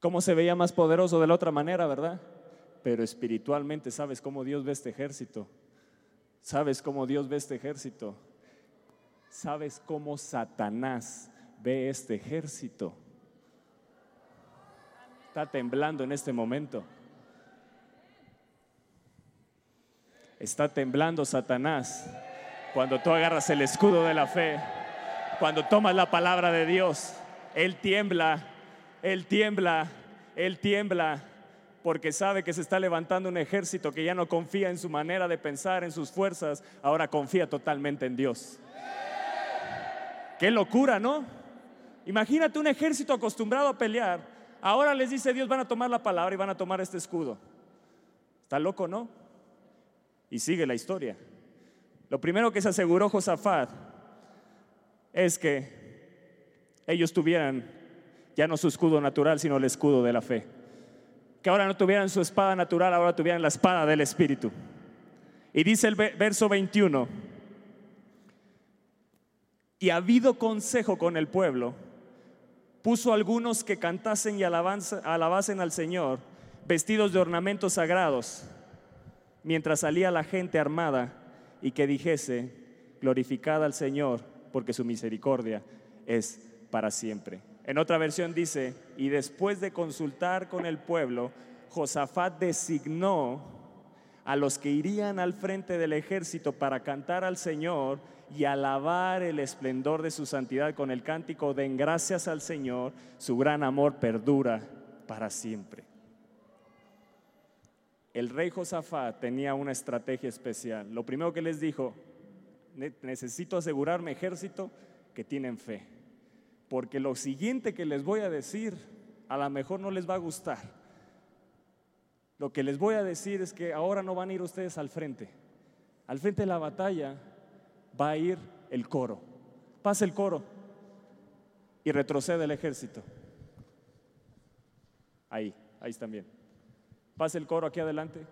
¿Cómo se veía más poderoso de la otra manera, verdad? Pero espiritualmente sabes cómo Dios ve este ejército. Sabes cómo Dios ve este ejército. Sabes cómo Satanás ve este ejército. Está temblando en este momento. Está temblando Satanás cuando tú agarras el escudo de la fe, cuando tomas la palabra de Dios. Él tiembla, él tiembla, él tiembla porque sabe que se está levantando un ejército que ya no confía en su manera de pensar, en sus fuerzas, ahora confía totalmente en Dios. Qué locura, ¿no? Imagínate un ejército acostumbrado a pelear. Ahora les dice Dios, van a tomar la palabra y van a tomar este escudo. Está loco, ¿no? Y sigue la historia. Lo primero que se aseguró Josafat es que ellos tuvieran ya no su escudo natural, sino el escudo de la fe. Que ahora no tuvieran su espada natural, ahora tuvieran la espada del Espíritu. Y dice el verso 21, y ha habido consejo con el pueblo, puso algunos que cantasen y alabasen al Señor, vestidos de ornamentos sagrados, mientras salía la gente armada y que dijese, glorificada al Señor, porque su misericordia es para siempre. En otra versión dice, y después de consultar con el pueblo, Josafat designó a los que irían al frente del ejército para cantar al Señor y alabar el esplendor de su santidad con el cántico den gracias al Señor, su gran amor perdura para siempre. El rey Josafat tenía una estrategia especial. Lo primero que les dijo, necesito asegurarme ejército que tienen fe, porque lo siguiente que les voy a decir a lo mejor no les va a gustar. Lo que les voy a decir es que ahora no van a ir ustedes al frente. Al frente de la batalla va a ir el coro. Pasa el coro y retrocede el ejército. Ahí, ahí están bien. Pasa el coro aquí adelante.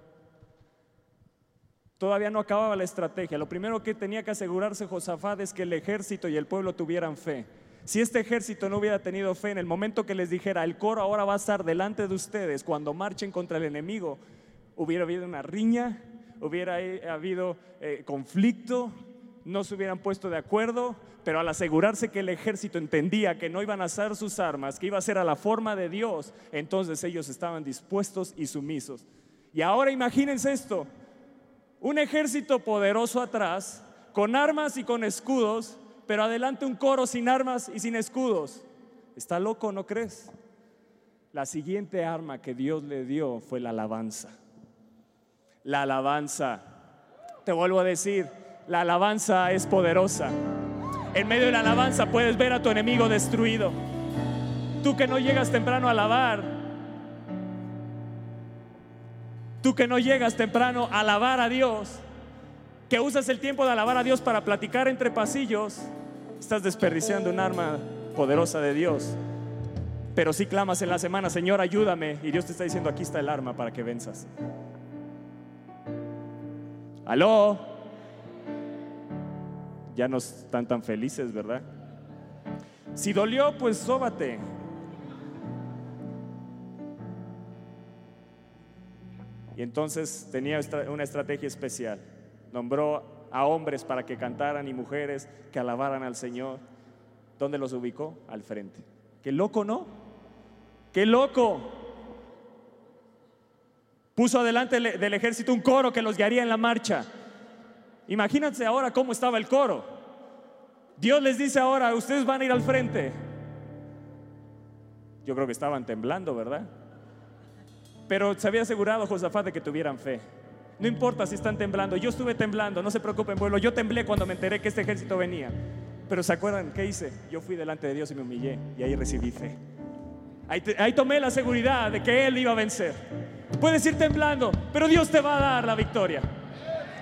Todavía no acababa la estrategia. Lo primero que tenía que asegurarse Josafat es que el ejército y el pueblo tuvieran fe. Si este ejército no hubiera tenido fe en el momento que les dijera, el coro ahora va a estar delante de ustedes cuando marchen contra el enemigo, hubiera habido una riña, hubiera habido eh, conflicto, no se hubieran puesto de acuerdo, pero al asegurarse que el ejército entendía que no iban a usar sus armas, que iba a ser a la forma de Dios, entonces ellos estaban dispuestos y sumisos. Y ahora imagínense esto, un ejército poderoso atrás, con armas y con escudos, pero adelante un coro sin armas y sin escudos. ¿Está loco, no crees? La siguiente arma que Dios le dio fue la alabanza. La alabanza. Te vuelvo a decir, la alabanza es poderosa. En medio de la alabanza puedes ver a tu enemigo destruido. Tú que no llegas temprano a alabar, tú que no llegas temprano a alabar a Dios, que usas el tiempo de alabar a Dios para platicar entre pasillos, estás desperdiciando un arma poderosa de Dios. Pero si clamas en la semana, Señor, ayúdame, y Dios te está diciendo, aquí está el arma para que venzas. Aló ya no están tan felices, ¿verdad? Si dolió, pues sóbate. Y entonces tenía una estrategia especial. Nombró a hombres para que cantaran y mujeres que alabaran al Señor. ¿Dónde los ubicó? Al frente. Qué loco, ¿no? Qué loco. Puso adelante del ejército un coro que los guiaría en la marcha. Imagínense ahora cómo estaba el coro. Dios les dice ahora, ustedes van a ir al frente. Yo creo que estaban temblando, ¿verdad? Pero se había asegurado Josafat de que tuvieran fe. No importa si están temblando, yo estuve temblando, no se preocupen, pueblo. Yo temblé cuando me enteré que este ejército venía. Pero ¿se acuerdan qué hice? Yo fui delante de Dios y me humillé y ahí recibí fe. Ahí, ahí tomé la seguridad de que Él iba a vencer. Puedes ir temblando, pero Dios te va a dar la victoria.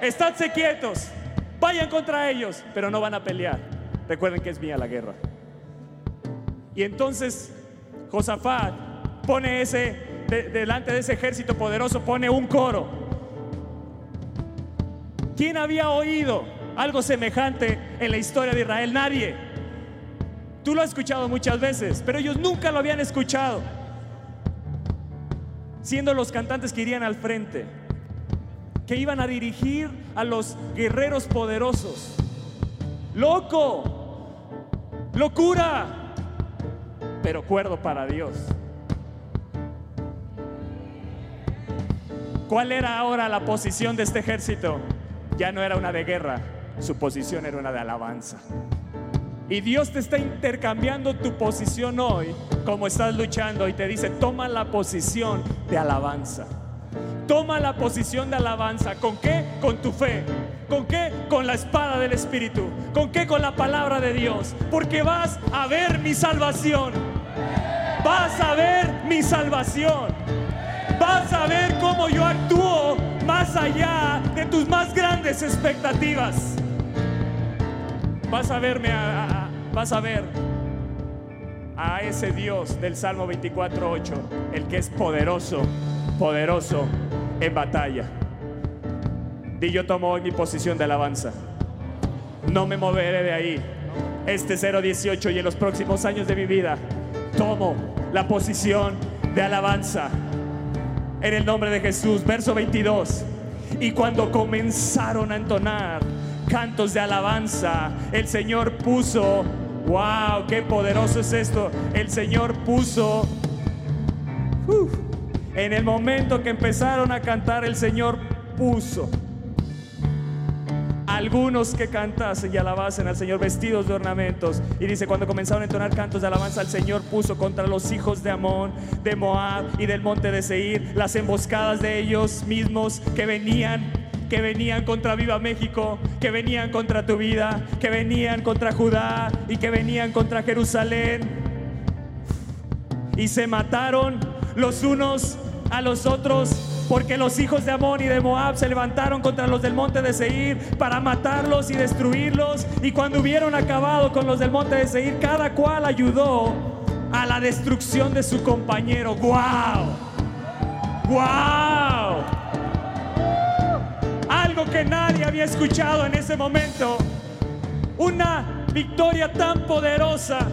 Estadse quietos, vayan contra ellos, pero no van a pelear. Recuerden que es mía la guerra. Y entonces Josafat pone ese, delante de ese ejército poderoso, pone un coro. ¿Quién había oído algo semejante en la historia de Israel? Nadie. Tú lo has escuchado muchas veces, pero ellos nunca lo habían escuchado. Siendo los cantantes que irían al frente que iban a dirigir a los guerreros poderosos. Loco, locura, pero cuerdo para Dios. ¿Cuál era ahora la posición de este ejército? Ya no era una de guerra, su posición era una de alabanza. Y Dios te está intercambiando tu posición hoy, como estás luchando, y te dice, toma la posición de alabanza. Toma la posición de alabanza. ¿Con qué? Con tu fe. ¿Con qué? Con la espada del Espíritu. ¿Con qué? Con la palabra de Dios. Porque vas a ver mi salvación. Vas a ver mi salvación. Vas a ver cómo yo actúo más allá de tus más grandes expectativas. Vas a verme, vas a ver a ese Dios del Salmo 24.8, el que es poderoso, poderoso en batalla. Y yo tomo hoy mi posición de alabanza. No me moveré de ahí. Este 018 y en los próximos años de mi vida tomo la posición de alabanza. en el nombre de Jesús. Verso 22. Y cuando comenzaron a entonar cantos de alabanza, el Señor puso, wow, qué poderoso es esto, el Señor puso, en el momento que empezaron a cantar, el Señor puso algunos que cantasen y alabasen al Señor vestidos de ornamentos. Y dice, cuando comenzaron a entonar cantos de alabanza, el Señor puso contra los hijos de Amón, de Moab y del monte de Seir las emboscadas de ellos mismos que venían que venían contra Viva México, que venían contra tu vida, que venían contra Judá y que venían contra Jerusalén. Y se mataron los unos a los otros porque los hijos de Amón y de Moab se levantaron contra los del monte de Seir para matarlos y destruirlos. Y cuando hubieron acabado con los del monte de Seir, cada cual ayudó a la destrucción de su compañero. ¡Wow! ¡Wow! Algo que nadie había escuchado en ese momento. Una victoria tan poderosa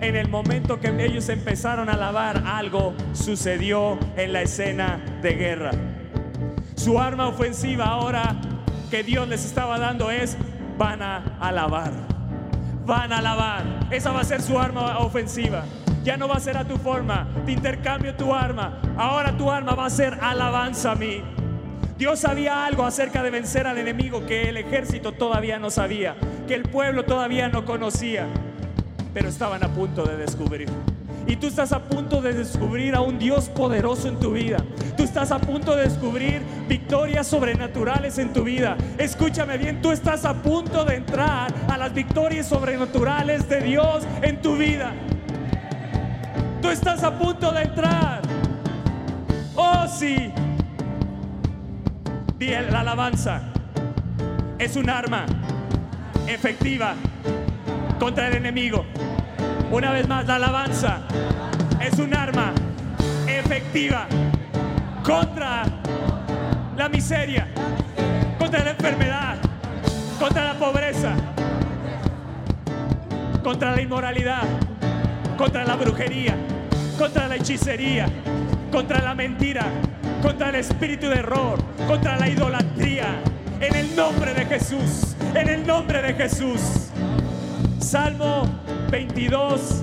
en el momento que ellos empezaron a alabar, algo sucedió en la escena de guerra. Su arma ofensiva ahora que Dios les estaba dando es, van a alabar. Van a alabar. Esa va a ser su arma ofensiva. Ya no va a ser a tu forma. Te intercambio tu arma. Ahora tu arma va a ser alabanza a mí. Dios sabía algo acerca de vencer al enemigo que el ejército todavía no sabía, que el pueblo todavía no conocía pero estaban a punto de descubrir. Y tú estás a punto de descubrir a un Dios poderoso en tu vida. Tú estás a punto de descubrir victorias sobrenaturales en tu vida. Escúchame bien, tú estás a punto de entrar a las victorias sobrenaturales de Dios en tu vida. Tú estás a punto de entrar. Oh sí. Bien, la alabanza es un arma efectiva contra el enemigo. Una vez más, la alabanza es un arma efectiva contra la miseria, contra la enfermedad, contra la pobreza, contra la inmoralidad, contra la brujería, contra la hechicería, contra la mentira, contra el espíritu de error, contra la idolatría. En el nombre de Jesús, en el nombre de Jesús. Salmo 22,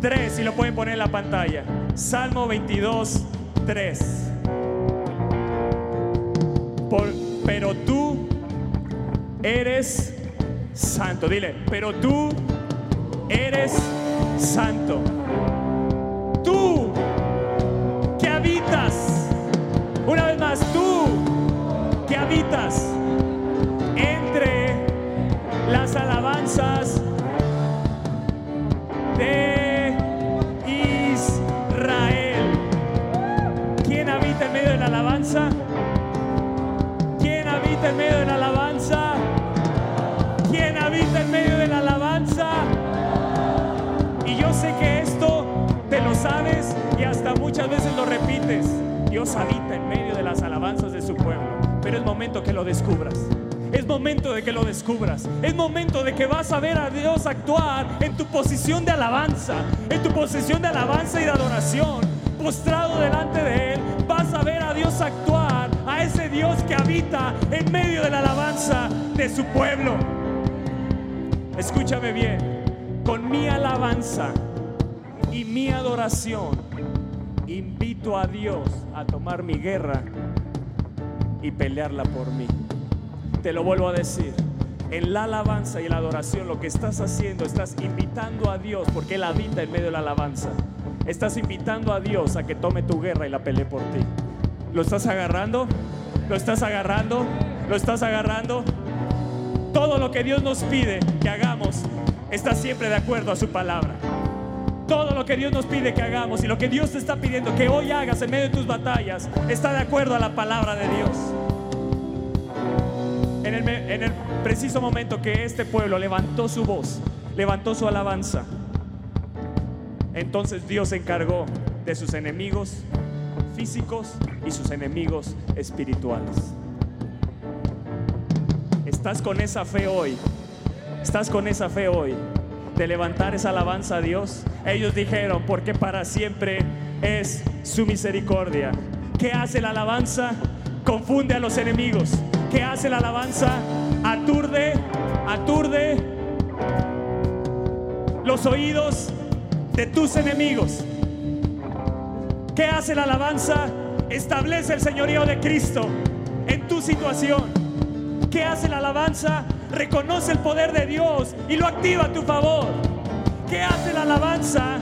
3, si lo pueden poner en la pantalla. Salmo 22, 3. pero tú eres santo. Dile, pero tú eres santo. Tú que habitas, una vez más, tú que habitas entre las alabanzas de Israel. ¿Quién habita en medio de la alabanza? ¿Quién habita en medio de la alabanza? ¿Quién habita en medio de la alabanza? Y yo sé que esto te lo sabes y hasta muchas veces lo repites. Dios habita en medio de las alabanzas de su pueblo, pero es momento que lo descubras. Es momento de que lo descubras. Es momento de que vas a ver a Dios actuar en tu posición de alabanza, en tu posición de alabanza y de adoración. Postrado delante de Él, vas a ver a Dios actuar, a ese Dios que habita en medio de la alabanza de su pueblo. Escúchame bien, con mi alabanza y mi adoración, invito a Dios a tomar mi guerra y pelearla por mí te lo vuelvo a decir. En la alabanza y la adoración lo que estás haciendo, estás invitando a Dios, porque Él habita en medio de la alabanza. Estás invitando a Dios a que tome tu guerra y la pelee por ti. ¿Lo estás agarrando? ¿Lo estás agarrando? ¿Lo estás agarrando? Todo lo que Dios nos pide que hagamos está siempre de acuerdo a su palabra. Todo lo que Dios nos pide que hagamos y lo que Dios te está pidiendo que hoy hagas en medio de tus batallas está de acuerdo a la palabra de Dios en el, preciso momento que este pueblo levantó su voz, levantó su alabanza, entonces Dios se encargó de sus enemigos físicos y sus enemigos espirituales. ¿Estás con esa fe hoy? ¿Estás con esa fe hoy de levantar esa alabanza a Dios? Ellos dijeron, porque para siempre es su misericordia ¿Qué hace la alabanza? Confunde a los enemigos. ¿Qué hace la alabanza? Aturde, aturde los oídos de tus enemigos. ¿Qué hace la alabanza? Establece el señorío de Cristo en tu situación. ¿Qué hace la alabanza? Reconoce el poder de Dios y lo activa a tu favor. ¿Qué hace la alabanza?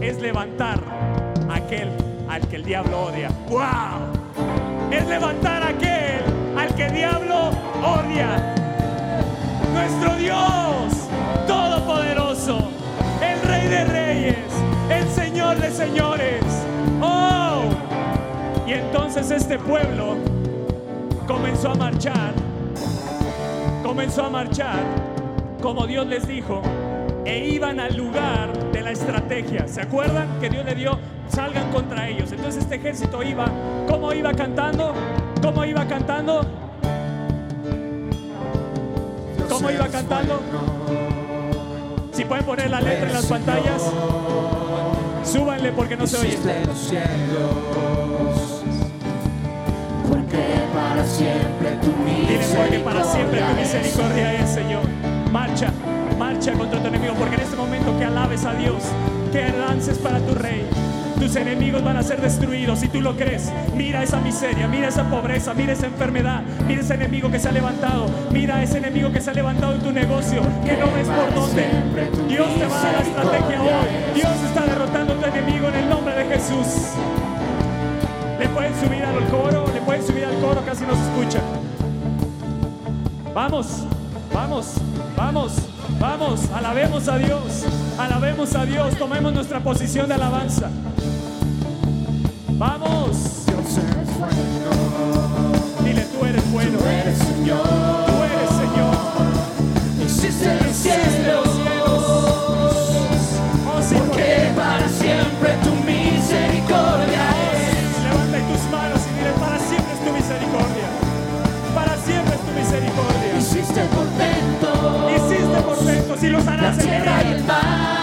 Es levantar aquel al que el diablo odia. ¡Wow! Es levantar a aquel al que diablo odia. Nuestro Dios Todopoderoso, el Rey de Reyes, el Señor de Señores. ¡Oh! Y entonces este pueblo comenzó a marchar, comenzó a marchar como Dios les dijo, e iban al lugar de la estrategia. ¿Se acuerdan que Dios le dio, salgan contra ellos? Entonces este ejército iba, ¿cómo iba cantando? ¿Cómo iba cantando? ¿Cómo iba cantando? Si pueden poner la letra en las pantallas, súbanle porque no se oye. Porque para siempre tu Dile porque para siempre tu misericordia misericordia es, Señor. Marcha, marcha contra tu enemigo, porque en este momento que alabes a Dios, que dances para tu rey. Tus enemigos van a ser destruidos si tú lo crees. Mira esa miseria, mira esa pobreza, mira esa enfermedad, mira ese enemigo que se ha levantado, mira ese enemigo que se ha levantado en tu negocio, que no ves por dónde. Dios te va a dar la estrategia hoy. Dios está derrotando a tu enemigo en el nombre de Jesús. Le pueden subir al coro, le pueden subir al coro, casi no se escucha. Vamos, vamos, vamos, vamos, alabemos a Dios, alabemos a Dios, tomemos nuestra posición de alabanza. Vamos, Dios es bueno, dile tú eres bueno, tú eres Señor, tú eres Señor, los cielos, cielos. Oh, sí, porque para siempre tu misericordia es. levanta tus manos y dile para siempre es tu misericordia, para siempre es tu misericordia. Hiciste portento, Portentos y los harás emerger. el mar.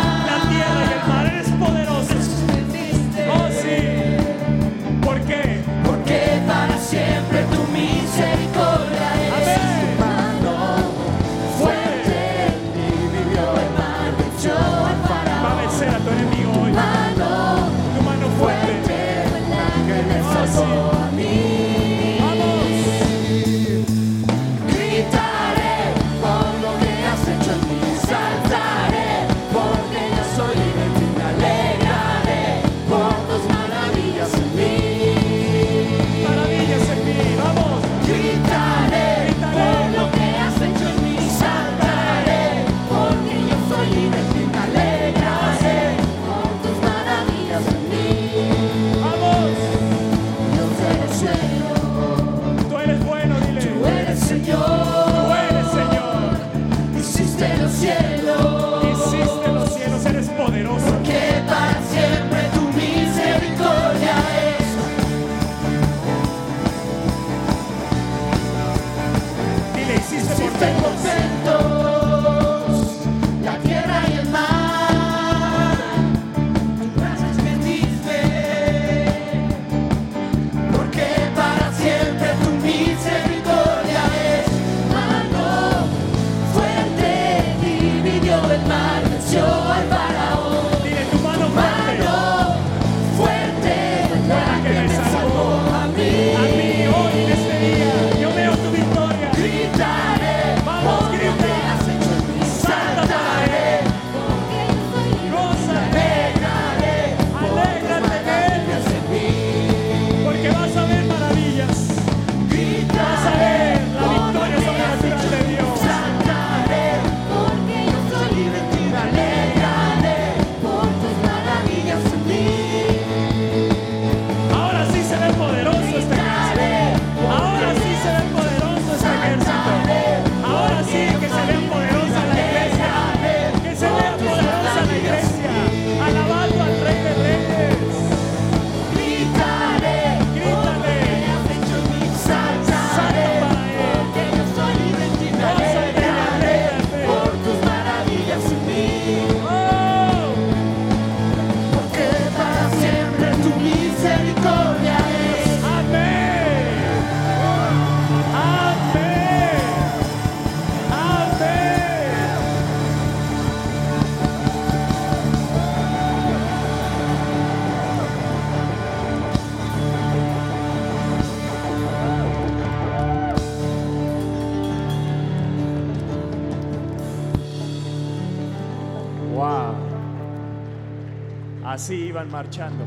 Así iban marchando.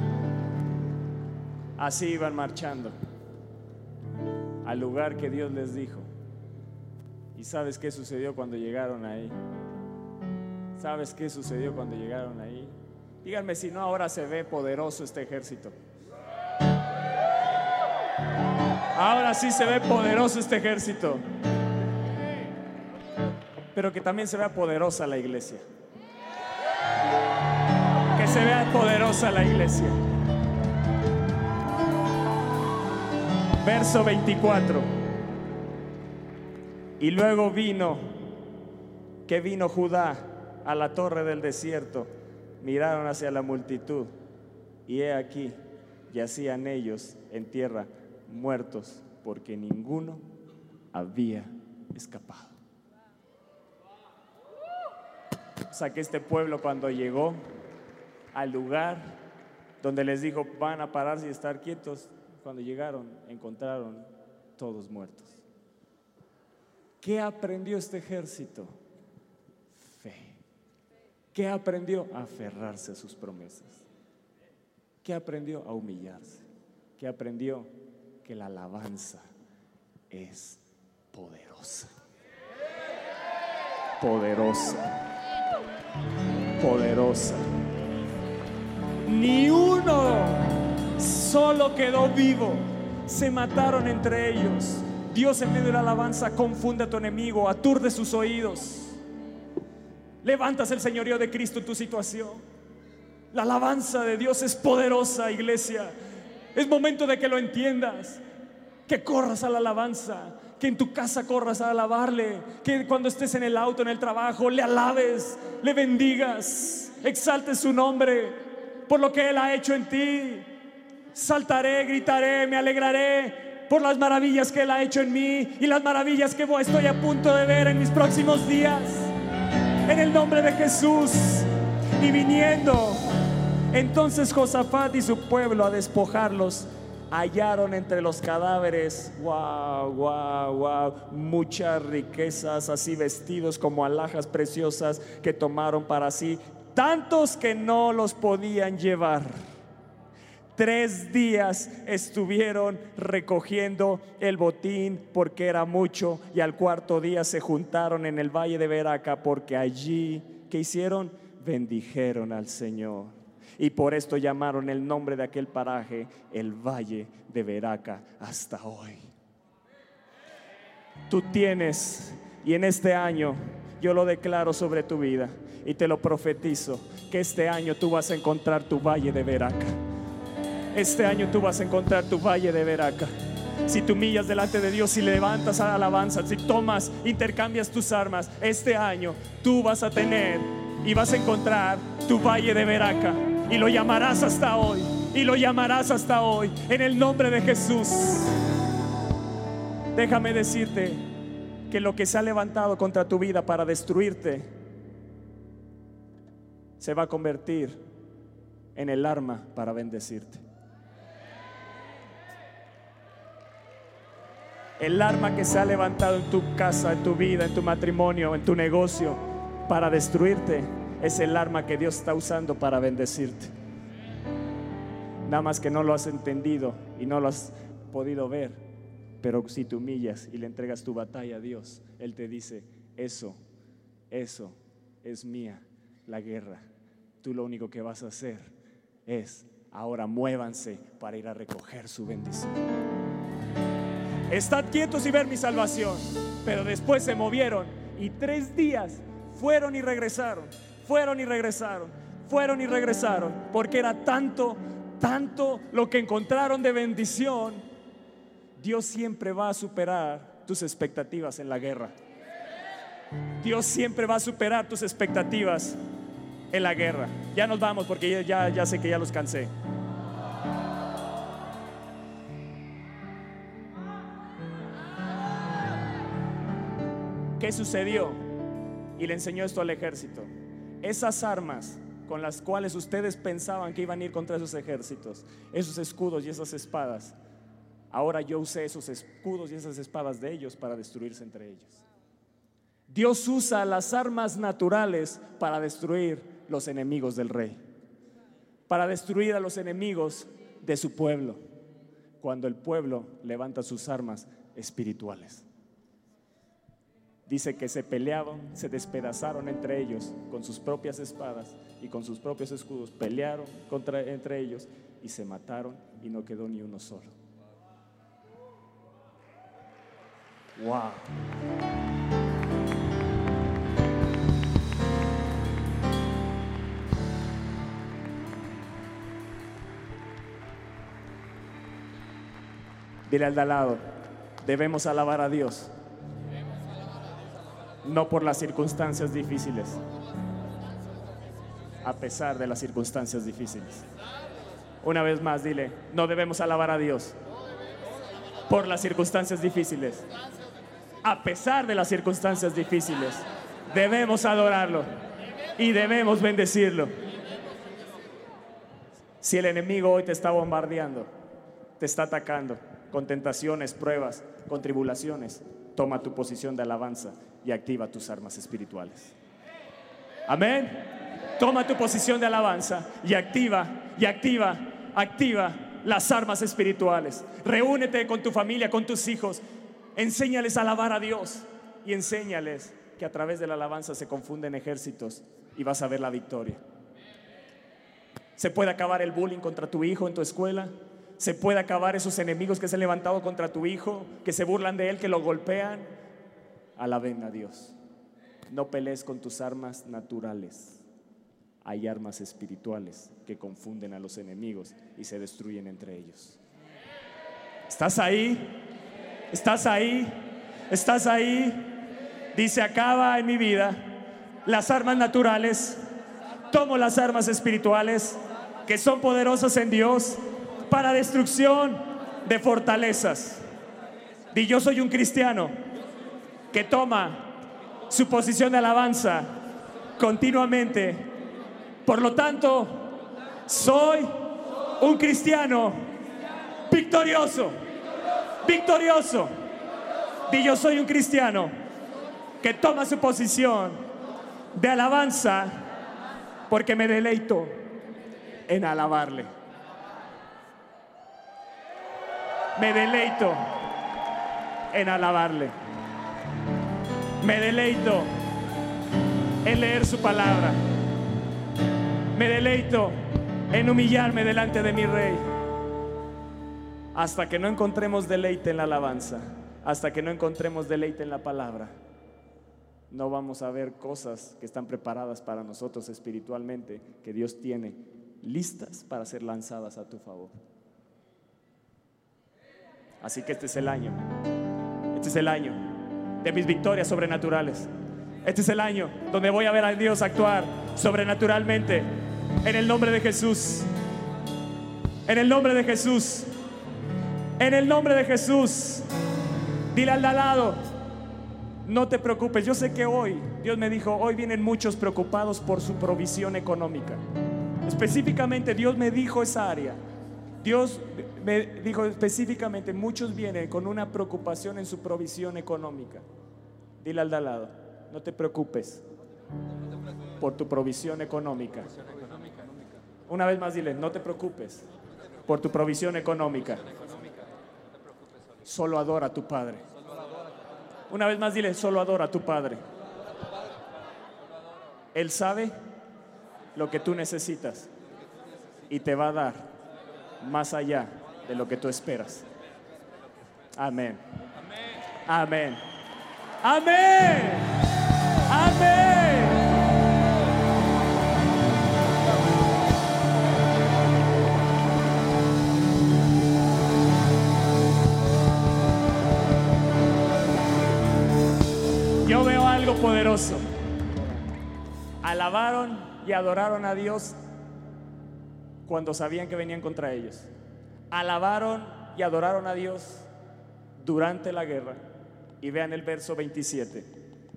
Así iban marchando al lugar que Dios les dijo. ¿Y sabes qué sucedió cuando llegaron ahí? ¿Sabes qué sucedió cuando llegaron ahí? Díganme si no ahora se ve poderoso este ejército. Ahora sí se ve poderoso este ejército. Pero que también se vea poderosa la iglesia. Se vea poderosa la iglesia. Verso 24. Y luego vino, que vino Judá a la torre del desierto. Miraron hacia la multitud y he aquí, yacían ellos en tierra muertos porque ninguno había escapado. O sea que este pueblo cuando llegó al lugar donde les dijo van a pararse y estar quietos, cuando llegaron encontraron todos muertos. ¿Qué aprendió este ejército? Fe. ¿Qué aprendió? A aferrarse a sus promesas. ¿Qué aprendió? A humillarse. ¿Qué aprendió? Que la alabanza es poderosa. Poderosa. Poderosa. Ni uno solo quedó vivo. Se mataron entre ellos. Dios en medio de la alabanza confunde a tu enemigo, aturde sus oídos. Levantas el señorío de Cristo en tu situación. La alabanza de Dios es poderosa, iglesia. Es momento de que lo entiendas. Que corras a la alabanza. Que en tu casa corras a alabarle. Que cuando estés en el auto, en el trabajo, le alabes, le bendigas, exaltes su nombre por lo que Él ha hecho en ti. Saltaré, gritaré, me alegraré por las maravillas que Él ha hecho en mí y las maravillas que estoy a punto de ver en mis próximos días. En el nombre de Jesús. Y viniendo, entonces Josafat y su pueblo a despojarlos hallaron entre los cadáveres, wow, wow, wow, muchas riquezas, así vestidos como alhajas preciosas que tomaron para sí, tantos que no los podían llevar. Tres días estuvieron recogiendo el botín porque era mucho y al cuarto día se juntaron en el valle de Veraca porque allí, ¿qué hicieron? Bendijeron al Señor. Y por esto llamaron el nombre de aquel paraje el valle de Veraca hasta hoy. Tú tienes, y en este año yo lo declaro sobre tu vida y te lo profetizo, que este año tú vas a encontrar tu valle de Veraca. Este año tú vas a encontrar tu valle de Veraca. Si te humillas delante de Dios, si levantas alabanza, si tomas, intercambias tus armas, este año tú vas a tener y vas a encontrar tu valle de Veraca. Y lo llamarás hasta hoy. Y lo llamarás hasta hoy. En el nombre de Jesús. Déjame decirte que lo que se ha levantado contra tu vida para destruirte se va a convertir en el arma para bendecirte. El arma que se ha levantado en tu casa, en tu vida, en tu matrimonio, en tu negocio, para destruirte, es el arma que Dios está usando para bendecirte. Nada más que no lo has entendido y no lo has podido ver. Pero si te humillas y le entregas tu batalla a Dios, Él te dice, eso, eso es mía, la guerra. Tú lo único que vas a hacer es, ahora muévanse para ir a recoger su bendición. Estad quietos y ver mi salvación. Pero después se movieron y tres días fueron y regresaron, fueron y regresaron, fueron y regresaron, porque era tanto, tanto lo que encontraron de bendición. Dios siempre va a superar tus expectativas en la guerra. Dios siempre va a superar tus expectativas en la guerra. Ya nos vamos porque ya, ya sé que ya los cansé. ¿Qué sucedió? Y le enseñó esto al ejército. Esas armas con las cuales ustedes pensaban que iban a ir contra esos ejércitos, esos escudos y esas espadas, ahora yo usé esos escudos y esas espadas de ellos para destruirse entre ellos. Dios usa las armas naturales para destruir los enemigos del rey. para destruir a los enemigos de su pueblo, cuando el pueblo levanta sus armas espirituales. Dice que se peleaban, se despedazaron entre ellos con sus propias espadas y con sus propios escudos. Pelearon contra, entre ellos y se mataron y no quedó ni uno solo. Wow. Dile al de al lado, debemos alabar a Dios. No por las circunstancias difíciles, a pesar de las circunstancias difíciles. Una vez más, dile, no debemos alabar a Dios por las circunstancias difíciles. A pesar de las circunstancias difíciles, debemos adorarlo y debemos bendecirlo. Si el enemigo hoy te está bombardeando, te está atacando, con tentaciones, pruebas, con tribulaciones, toma tu posición de alabanza y activa tus armas espirituales. Amén. Toma tu posición de alabanza y activa, y activa, activa las armas espirituales. Reúnete con tu familia, con tus hijos. Enséñales a alabar a Dios y enséñales que a través de la alabanza se confunden ejércitos y vas a ver la victoria. Se puede acabar el bullying contra tu hijo en tu escuela se puede acabar esos enemigos que se han levantado contra tu hijo, que se burlan de él, que lo golpean. Alaben a Dios. No pelees con tus armas naturales. Hay armas espirituales que confunden a los enemigos y se destruyen entre ellos. ¿Estás ahí? ¿Estás ahí? ¿Estás ahí? Dice, acaba en mi vida las armas naturales, tomo las armas espirituales que son poderosas en Dios para destrucción de fortalezas. Y yo soy un cristiano que toma su posición de alabanza continuamente. Por lo tanto, soy un cristiano victorioso, victorioso. Y yo soy un cristiano que toma su posición de alabanza porque me deleito en alabarle. Me deleito en alabarle. Me deleito en leer su palabra. Me deleito en humillarme delante de mi rey. Hasta que no encontremos deleite en la alabanza, hasta que no encontremos deleite en la palabra, no vamos a ver cosas que están preparadas para nosotros espiritualmente, que Dios tiene listas para ser lanzadas a tu favor. Así que este es el año. Este es el año de mis victorias sobrenaturales. Este es el año donde voy a ver a Dios actuar sobrenaturalmente. En el nombre de Jesús. En el nombre de Jesús. En el nombre de Jesús. Dile al lado, no te preocupes. Yo sé que hoy, Dios me dijo, hoy vienen muchos preocupados por su provisión económica. Específicamente Dios me dijo esa área. Dios me dijo específicamente, muchos vienen con una preocupación en su provisión económica. Dile al de al lado, no te preocupes por tu provisión económica. Una vez más dile, no te preocupes por tu provisión económica. Solo adora a tu Padre. Una vez más dile, solo adora a tu Padre. Él sabe lo que tú necesitas y te va a dar más allá de lo que tú esperas. Amén. Amén. Amén. Amén. Yo veo algo poderoso. Alabaron y adoraron a Dios cuando sabían que venían contra ellos. Alabaron y adoraron a Dios durante la guerra. Y vean el verso 27.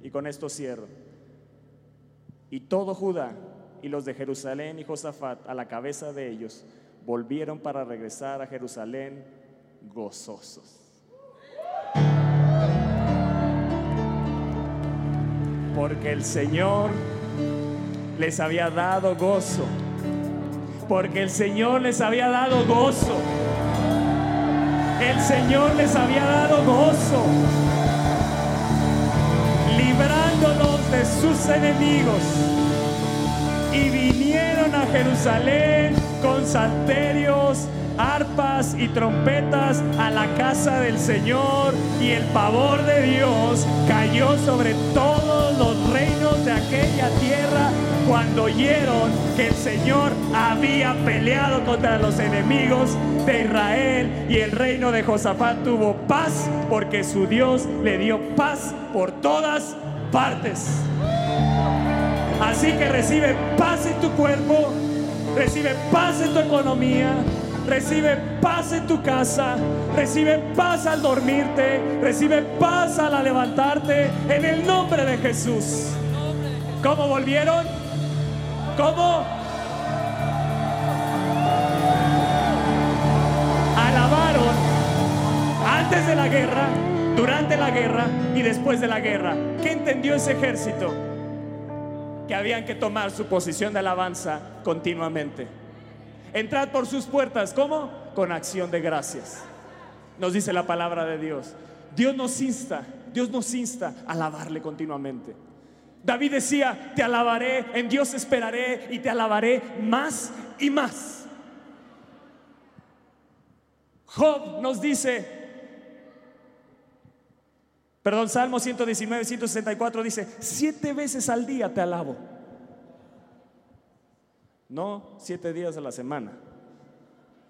Y con esto cierro. Y todo Judá y los de Jerusalén y Josafat a la cabeza de ellos volvieron para regresar a Jerusalén gozosos. Porque el Señor les había dado gozo porque el Señor les había dado gozo. El Señor les había dado gozo, librándolos de sus enemigos. Y vinieron a Jerusalén con salterios, arpas y trompetas a la casa del Señor y el pavor de Dios cayó sobre todos los reinos de aquella tierra cuando oyeron que Señor había peleado contra los enemigos de Israel y el reino de Josafat tuvo paz porque su Dios le dio paz por todas partes. Así que recibe paz en tu cuerpo, recibe paz en tu economía, recibe paz en tu casa, recibe paz al dormirte, recibe paz al levantarte en el nombre de Jesús. ¿Cómo volvieron? ¿Cómo? Antes de la guerra, durante la guerra y después de la guerra. ¿Qué entendió ese ejército? Que habían que tomar su posición de alabanza continuamente. Entrad por sus puertas, ¿cómo? Con acción de gracias. Nos dice la palabra de Dios. Dios nos insta, Dios nos insta a alabarle continuamente. David decía, te alabaré, en Dios esperaré y te alabaré más y más. Job nos dice, perdón, Salmo 119, 164 dice, siete veces al día te alabo. No siete días a la semana.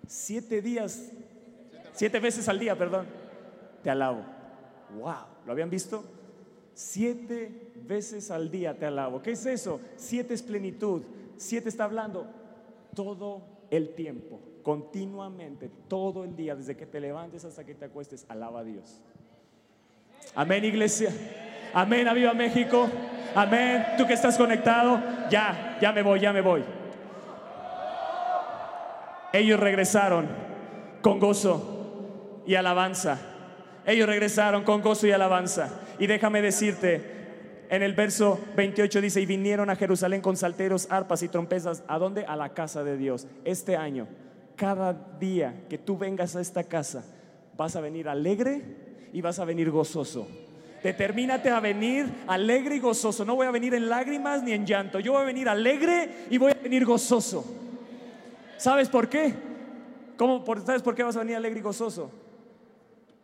Siete días, siete veces al día, perdón, te alabo. Wow, ¿lo habían visto? Siete veces al día te alabo. ¿Qué es eso? Siete es plenitud. Siete está hablando todo el tiempo, continuamente, todo el día, desde que te levantes hasta que te acuestes, alaba a Dios. Amén, iglesia. Amén, aviva México. Amén. Tú que estás conectado, ya, ya me voy, ya me voy. Ellos regresaron con gozo y alabanza. Ellos regresaron con gozo y alabanza. Y déjame decirte, en el verso 28 dice, y vinieron a Jerusalén con salteros, arpas y trompetas. ¿A dónde? A la casa de Dios. Este año, cada día que tú vengas a esta casa, vas a venir alegre y vas a venir gozoso. Determínate a venir alegre y gozoso. No voy a venir en lágrimas ni en llanto. Yo voy a venir alegre y voy a venir gozoso. ¿Sabes por qué? ¿Cómo, ¿Sabes por qué vas a venir alegre y gozoso?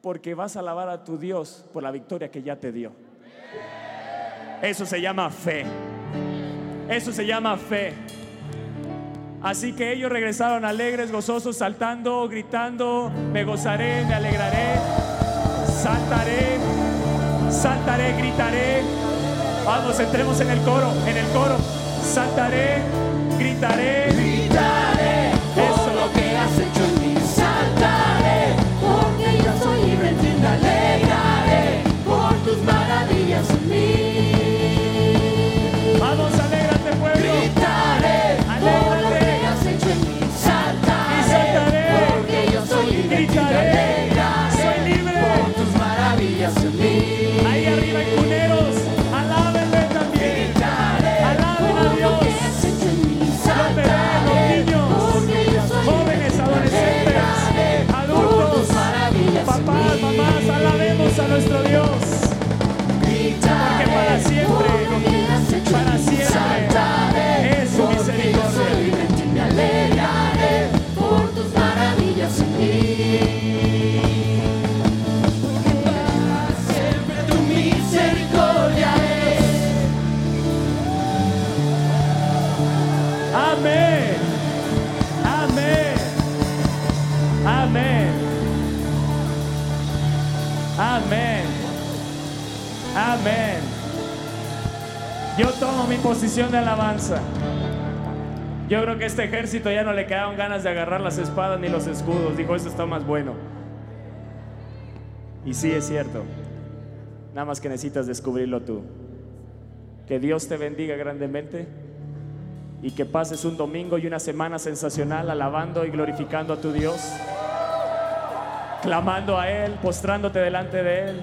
Porque vas a alabar a tu Dios por la victoria que ya te dio. Eso se llama fe. Eso se llama fe. Así que ellos regresaron alegres, gozosos, saltando, gritando, me gozaré, me alegraré, saltaré, saltaré, gritaré. Vamos, entremos en el coro, en el coro. Saltaré, gritaré. Gritaré por lo que has hecho de alabanza. Yo creo que este ejército ya no le quedaron ganas de agarrar las espadas ni los escudos. Dijo, esto está más bueno. Y sí es cierto. Nada más que necesitas descubrirlo tú. Que Dios te bendiga grandemente y que pases un domingo y una semana sensacional alabando y glorificando a tu Dios, clamando a Él, postrándote delante de Él.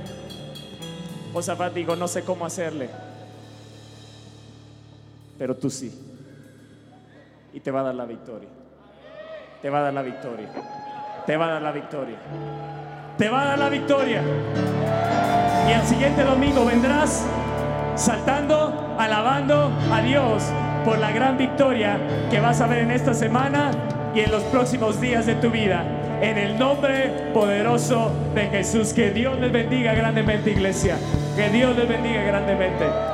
Josafat digo, no sé cómo hacerle, pero tú sí. Y te va a dar la victoria. te va a dar la victoria. Te va a dar la victoria. Te va a dar la victoria. Y el siguiente domingo vendrás saltando, alabando a Dios por la gran victoria que vas a ver en esta semana y en los próximos días de tu vida. En el nombre poderoso de Jesús. Que Dios les bendiga grandemente, iglesia. Que Dios les bendiga grandemente.